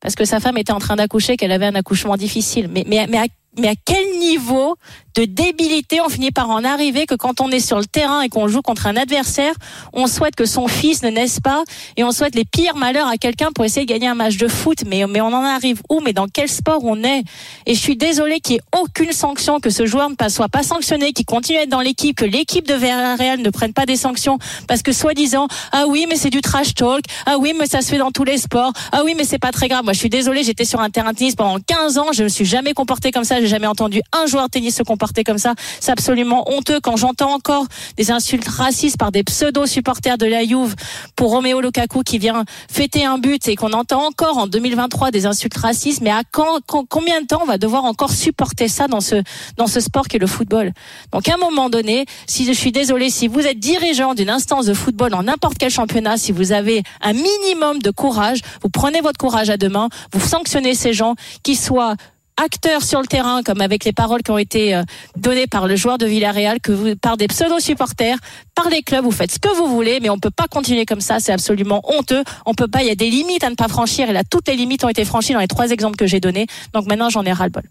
parce que sa femme était en train d'accoucher qu'elle avait un accouchement difficile. Mais mais, mais mais à quel niveau de débilité. On finit par en arriver que quand on est sur le terrain et qu'on joue contre un adversaire, on souhaite que son fils ne naisse pas et on souhaite les pires malheurs à quelqu'un pour essayer de gagner un match de foot. Mais, mais on en arrive où? Mais dans quel sport on est? Et je suis désolée qu'il n'y ait aucune sanction, que ce joueur ne soit pas sanctionné, qu'il continue à être dans l'équipe, que l'équipe de Villarreal ne prenne pas des sanctions parce que soi-disant, ah oui, mais c'est du trash talk, ah oui, mais ça se fait dans tous les sports, ah oui, mais c'est pas très grave. Moi, je suis désolée, j'étais sur un terrain de tennis pendant 15 ans, je ne me suis jamais comporté comme ça, j'ai jamais entendu un joueur de tennis se comporter comme ça. C'est absolument honteux quand j'entends encore des insultes racistes par des pseudo-supporters de la Juve pour Romeo Lukaku qui vient fêter un but et qu'on entend encore en 2023 des insultes racistes. Mais à quand, quand- combien de temps on va devoir encore supporter ça dans ce dans ce sport qui est le football? Donc à un moment donné, si je suis désolé, si vous êtes dirigeant d'une instance de football en n'importe quel championnat, si vous avez un minimum de courage, vous prenez votre courage à deux mains, vous sanctionnez ces gens qui soient acteurs sur le terrain, comme avec les paroles qui ont été euh, données par le joueur de Villarreal, que vous, par des pseudo-supporters, par les clubs, vous faites ce que vous voulez, mais on peut pas continuer comme ça, c'est absolument honteux. On peut pas, il y a des limites à ne pas franchir, et là, toutes les limites ont été franchies dans les trois exemples que j'ai donnés. Donc maintenant, j'en ai ras-le-bol.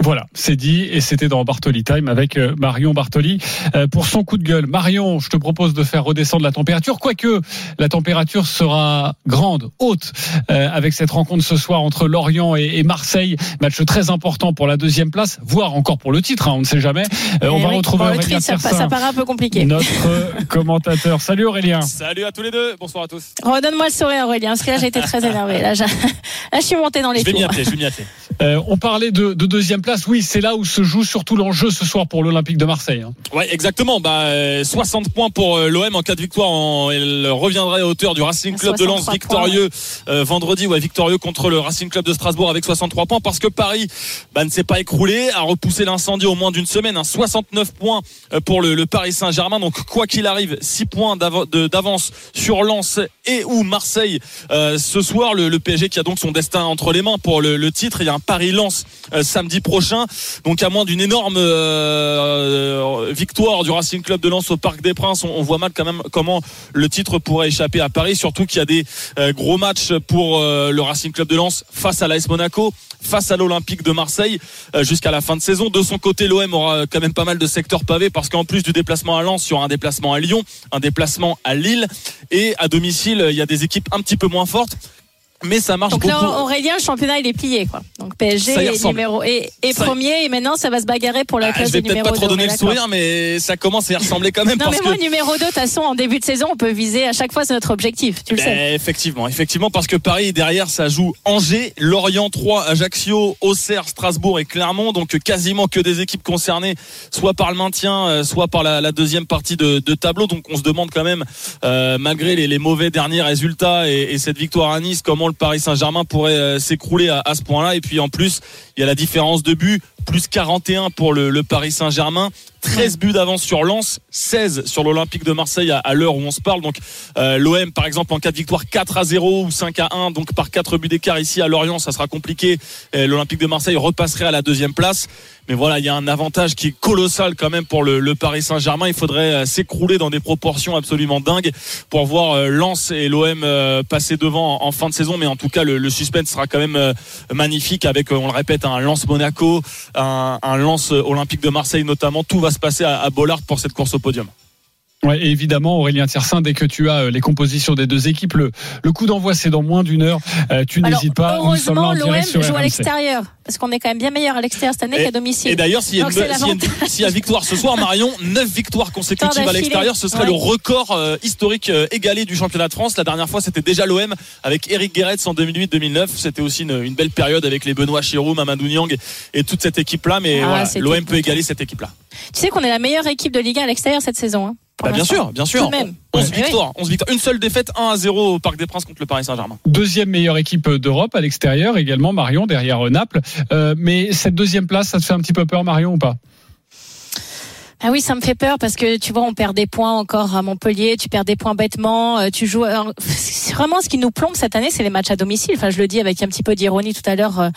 Voilà, c'est dit et c'était dans Bartoli Time avec euh, Marion Bartoli euh, pour son coup de gueule. Marion, je te propose de faire redescendre la température, quoique la température sera grande, haute, euh, avec cette rencontre ce soir entre Lorient et, et Marseille, match très important pour la deuxième place, voire encore pour le titre, hein, on ne sait jamais. Euh, on Eh va oui, retrouver Aurélien ça, paraît un peu compliqué. notre commentateur. Salut Aurélien. Salut à tous les deux, bonsoir à tous. Redonne-moi le sourire, Aurélien, parce que là, j'ai été très énervé. Là, je, là, je suis montée dans les Je vais m'y tours. je vais. Euh, on parlait de, de deuxième place, oui, c'est là où se joue surtout l'enjeu ce soir pour l'Olympique de Marseille. hein. Ouais, exactement. Bah, euh, 60 points pour euh, l'OM en cas de victoire. En, elle reviendrait à hauteur du Racing Club de Lens 63 victorieux euh, vendredi, ouais, victorieux contre le Racing Club de Strasbourg avec 63 points parce que Paris bah, ne s'est pas écroulé, a repoussé l'incendie au moins d'une semaine. hein, 69 points euh, pour le, le Paris Saint-Germain. Donc quoi qu'il arrive, 6 points d'avance sur Lens et ou Marseille euh, ce soir. Le, le PSG qui a donc son destin entre les mains pour le, le titre. Il y a un Paris-Lens euh, samedi prochain. Donc à moins d'une énorme euh, victoire du Racing Club de Lens au Parc des Princes, on, voit mal quand même comment le titre pourrait échapper à Paris. Surtout qu'il y a des euh, gros matchs pour euh, le Racing Club de Lens face à l'AS Monaco, face à l'Olympique de Marseille jusqu'à la fin de saison. De son côté, l'OM aura quand même pas mal de secteurs pavés parce qu'en plus du déplacement à Lens, il y aura un déplacement à Lyon, un déplacement à Lille et à domicile, il y a des équipes un petit peu moins fortes. Mais ça marche Donc beaucoup. là, Aurélien, le championnat, il est plié, quoi. Donc PSG Ça est numéro Ça y- premier, et maintenant, ça va se bagarrer pour la Ah, place je vais peut-être pas trop 2, donner on le est sourire, mais ça commence à y ressembler quand même Non, parce mais moi, que. numéro 2, de toute façon, en début de saison, on peut viser à chaque fois, c'est notre objectif. Tu le sais. Ben, effectivement, effectivement, parce que Paris derrière, ça joue Angers, Lorient 3, Ajaccio, Auxerre, Strasbourg et Clermont, donc quasiment que des équipes concernées, soit par le maintien, euh, soit par la, la deuxième partie de, de tableau. Donc on se demande quand même, euh, malgré les, les mauvais derniers résultats et, et cette victoire à Nice, comment le Paris Saint-Germain pourrait euh, s'écrouler à, à ce point-là. Et puis en plus, il y a la différence de but, plus 41 pour le, le Paris Saint-Germain. 13 buts d'avance sur Lens, 16 sur l'Olympique de Marseille à, à l'heure où on se parle. Donc euh, l'OM par exemple en cas de victoire 4 à 0 ou 5 à 1, donc par 4 buts d'écart ici à Lorient, ça sera compliqué. L'Olympique de Marseille repasserait à la deuxième place. Mais voilà, il y a un avantage qui est colossal quand même pour le, Paris Saint-Germain. Il faudrait euh, s'écrouler dans des proportions absolument dingues pour voir euh, Lens et l'OM euh, passer devant en, fin de saison. Mais en tout cas, le, suspense sera quand même magnifique avec, on le répète, un Lens Monaco, un, un Lens Olympique de Marseille notamment. Tout va se passer à Bollard pour cette course au podium. Ouais, et évidemment, Aurélien Tiersin, dès que tu as euh, les compositions des deux équipes, le, le coup d'envoi c'est dans moins d'une heure. Euh, tu n'hésites pas. Nous sommes là en heureusement, l'OM joue à l'extérieur. Parce qu'on est quand même bien meilleur à l'extérieur cette année qu'à domicile. Et d'ailleurs, s'il y, s'il y y a victoire ce soir, Marion, 9 victoires consécutives à l'extérieur, ce serait Ouais. le record euh, historique euh, égalé du championnat de France. La dernière fois, c'était déjà l'OM avec Eric Guéretz en 2008-2009. C'était aussi une, une belle période avec les Benoît Chirou, Mamadou Niang et toute cette équipe-là. Mais Ah, voilà, l'OM peut égaler cette équipe-là. Tu sais qu'on est la meilleure équipe de Ligue 1 à l'extérieur cette saison. hein, Bah, bien sûr, bien sûr. Tout de même. 11 Ouais. victoires, 11 victoires. Une seule défaite, 1 à 0 au Parc des Princes contre le Paris Saint-Germain. Deuxième meilleure équipe d'Europe à l'extérieur, également Marion derrière euh, Naples. Euh, mais cette deuxième place, ça te fait un petit peu peur, Marion, ou pas? Ah oui, ça me fait peur parce que tu vois, on perd des points encore à Montpellier, tu perds des points bêtement, euh, tu joues. c'est vraiment ce qui nous plombe cette année, c'est les matchs à domicile. Enfin, je le dis avec un petit peu d'ironie tout à l'heure euh,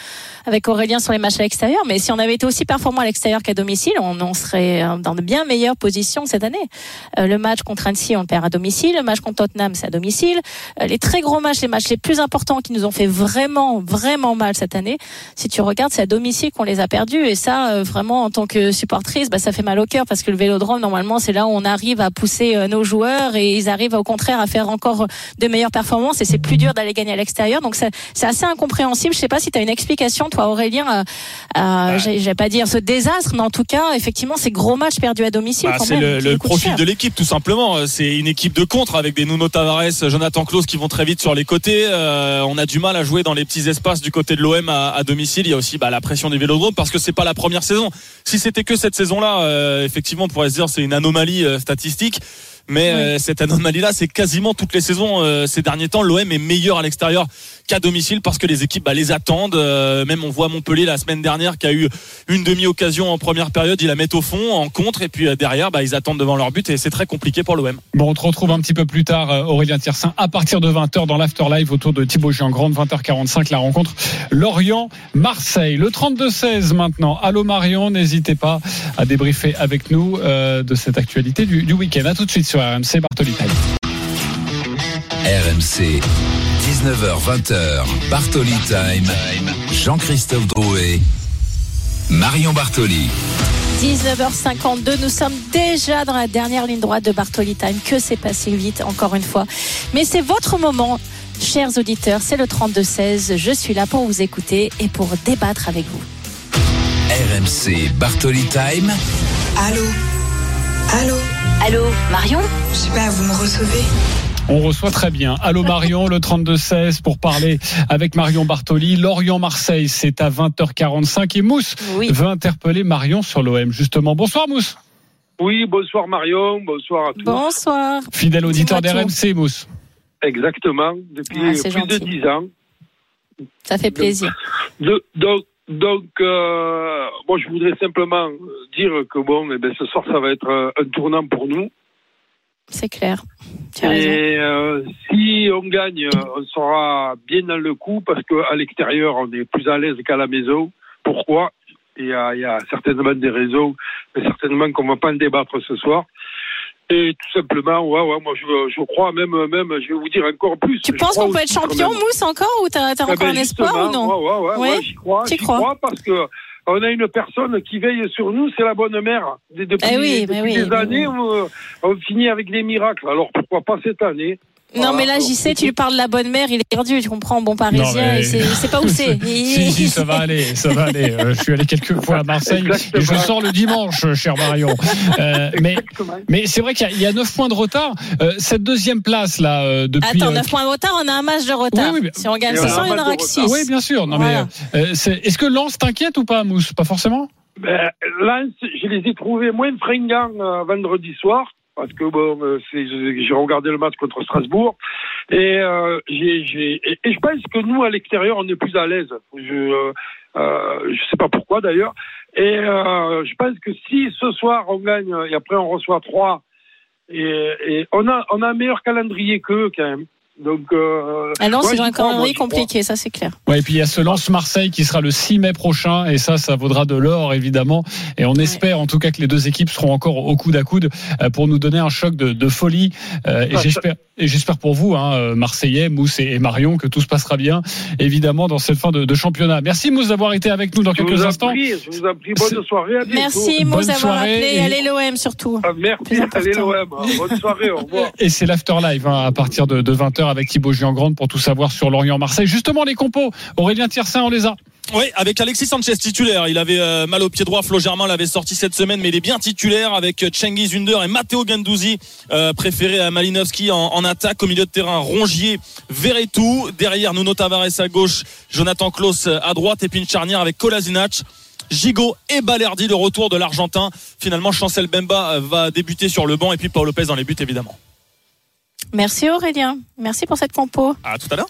avec Aurélien sur les matchs à l'extérieur. Mais si on avait été aussi performant à l'extérieur qu'à domicile, on, on serait euh, dans de bien meilleures positions cette année. Euh, le match contre Annecy, on le perd à domicile. Le match contre Tottenham, c'est à domicile. Euh, les très gros matchs, les matchs les plus importants qui nous ont fait vraiment, vraiment mal cette année, si tu regardes, c'est à domicile qu'on les a perdus. Et ça, euh, vraiment, en tant que supportrice, bah, ça fait mal au cœur parce que le Vélodrome normalement c'est là où on arrive à pousser euh, nos joueurs et ils arrivent au contraire à faire encore de meilleures performances et c'est plus dur d'aller gagner à l'extérieur. Donc c'est assez incompréhensible. Je sais pas si tu as une explication toi Aurélien à, à- j'ai j'ai pas dire ce désastre, mais en tout cas effectivement ces gros matchs perdus à domicile. Bah, c'est le, profil de l'équipe tout simplement. Euh, C'est une équipe de contre avec des Nuno Tavares, Jonathan Klaus qui vont très vite sur les côtés. Euh, on a du mal à jouer dans les petits espaces du côté de l'OM à, à domicile. Il y a aussi bah, la pression des vélodromes parce que c'est pas la première saison. Si c'était que cette saison-là, euh, effectivement, on pourrait se dire c'est une anomalie euh, statistique. Mais euh, cette anomalie-là, c'est quasiment toutes les saisons euh, ces derniers temps. L'OM est meilleur à l'extérieur qu'à domicile parce que les équipes bah, les attendent. Euh, même on voit Montpellier la semaine dernière qui a eu une demi-occasion en première période, ils la mettent au fond en contre et puis derrière bah, ils attendent devant leur but et c'est très compliqué pour l'OM. Bon, on te retrouve un petit peu plus tard, Aurélien Tiersin, à partir de 20h dans l'Afterlive autour de Thibaut Giangrande, 20h45, la rencontre Lorient-Marseille. Le 32-16 maintenant. Allô Marion, n'hésitez pas à débriefer avec nous de cette actualité du, du week-end. À tout de suite sur RMC Bartoli Time. RMC, 19h20h, Bartoli Time. Jean-Christophe Drouet, Marion Bartoli. 19h52, nous sommes déjà dans la dernière ligne droite de Bartoli Time. Que c'est passé vite, encore une fois. Mais c'est votre moment, chers auditeurs. C'est le 32-16. Je suis là pour vous écouter et pour débattre avec vous. RMC Bartoli Time. Allô? Allô? Allô, Marion Je sais pas, vous me recevez On reçoit très bien. Allô Marion, le 32-16 pour parler avec Marion Bartoli. Lorient-Marseille, c'est à 20h45 et Mousse veut interpeller Marion sur l'OM. Justement, bonsoir Mousse. Oui, bonsoir Marion, bonsoir à tous. Bonsoir. Fidèle auditeur d'RMC, Mousse. Exactement, depuis Ah, plus de gentil. 10 ans. Ça fait plaisir. De- donc, donc euh, moi, je voudrais simplement dire que bon, eh ben, ce soir, ça va être euh, un tournant pour nous. C'est clair. Tu as raison. Et euh, si on gagne, on sera bien dans le coup parce qu'à l'extérieur, on est plus à l'aise qu'à la maison. Pourquoi? Il y, a, il y a certainement des raisons, mais certainement qu'on ne va pas en débattre ce soir. Et tout simplement, ouais, ouais, moi je, je crois même, même, je vais vous dire encore plus. Tu Je penses qu'on peut être champion. Mousse, encore Ou t'as t'as Eh encore ben, un espoir ou non Ouais, ouais, ouais, Ouais. ouais, j'y crois, j'y crois crois parce que on a une personne qui veille sur nous, c'est la bonne mère. De- Depuis, Eh oui, depuis mais oui, des années, on, on finit avec des miracles. Alors pourquoi pas cette année? Non, mais là, j'y sais, tu lui parles de la bonne mère, il est perdu, tu comprends, bon parisien, mais- il sait, il sait pas où c'est. si, si, ça va aller, ça va aller. Euh, je suis allé quelques fois à Marseille et je sors le dimanche, cher Marion. Euh, mais mais c'est vrai qu'il y a- il y, a 9 points de retard. Euh, cette deuxième place, là, euh, depuis. Attends, euh, 9 points de retard, on a un match de retard. Oui, oui, mais- Si on gagne Et ce voilà. soir, il y en aura que 6. Oui, bien sûr. Non, Voilà. mais euh, c'est- est-ce que Lens t'inquiète ou pas, Mousse? Pas forcément? Ben, Lens, je les ai trouvés moins fringants euh, vendredi soir. Parce que bon, euh, j'ai regardé le match contre Strasbourg et, euh, et, et je pense que nous à l'extérieur on est plus à l'aise. Je euh, euh, je sais pas pourquoi d'ailleurs. Et euh, je pense que si ce soir on gagne et après on reçoit trois et, et on a on a un meilleur calendrier qu'eux quand même. Donc euh, Ah non, ouais, c'est un calendrier compliqué, ça c'est clair. Ouais, et puis il y a ce Lens Marseille qui sera le 6 mai prochain et ça, ça vaudra de l'or évidemment. Et on espère en tout cas que les deux équipes seront encore au coude à coude euh, pour nous donner un choc de, de folie. Euh, et Ah, j'espère, et j'espère pour vous, hein, euh, Marseillais, Mousse et, Marion, que tout se passera bien évidemment dans cette fin de, de championnat. Merci Mousse d'avoir été avec nous dans Je quelques vous instants. prie, je vous en prie, bonne soirée. À bientôt. Merci, Bonne Mousse, d'avoir soirée appelé. et- Allez, l'OM surtout. Ah, Merci, allez l'OM. Bonne soirée, au revoir. Et c'est l'after live hein, à partir de, de 20h avec Thibaut Giangrande pour tout savoir sur Lorient-Marseille. Justement, les compos, Aurélien Tiersin, on les a. Oui, avec Alexis Sanchez titulaire. Il avait euh, mal au pied droit. Flo Germain l'avait sorti cette semaine, mais il est bien titulaire avec euh, Cengiz Under et Matteo Gandouzi, euh, préféré à Malinowski en, attaque. Au milieu de terrain, Rongier, Verretou. Derrière, Nuno Tavares à gauche, Jonathan Klaus à droite. Et puis charnière avec Kolasinac. Gigot et Balerdi, le retour de l'Argentin. Finalement, Chancel Bemba va débuter sur le banc et puis Paul Lopez dans les buts, évidemment. Merci Aurélien. Merci pour cette compo. À tout à l'heure.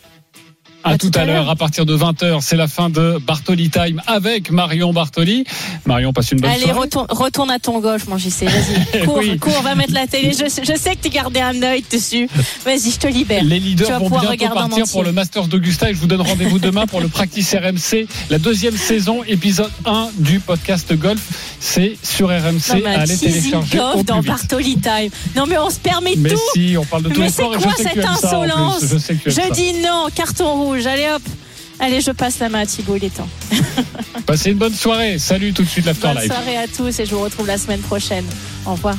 À tout à l'heure, à partir de 20h, c'est la fin de Bartoli Time avec Marion Bartoli. Marion, passe une bonne Allez, soirée. retourne, retourne à ton golf, mon JC. Vas-y, cours, Oui. cours, va mettre la télé. Je, je sais que tu gardais un œil dessus. Vas-y, je te libère. Les tu leaders vas vont bientôt partir pour le Masters d'Augusta et je vous donne rendez-vous demain pour le Practice RMC, la deuxième saison, épisode 1 du podcast golf. C'est sur Non, RMC. mais un Allez télécharger golf dans. Bartoli Time. Non, mais on se permet Mais tout. si, on parle de tous mais c'est quoi cette tu insolence. Je tu dis non, carton rouge. Allez hop. Allez, je passe la main à Thibaut, il est temps. Passez une bonne soirée. Salut tout de suite Bonne l'Afterlife. soirée à tous et je vous retrouve la semaine prochaine. Au revoir.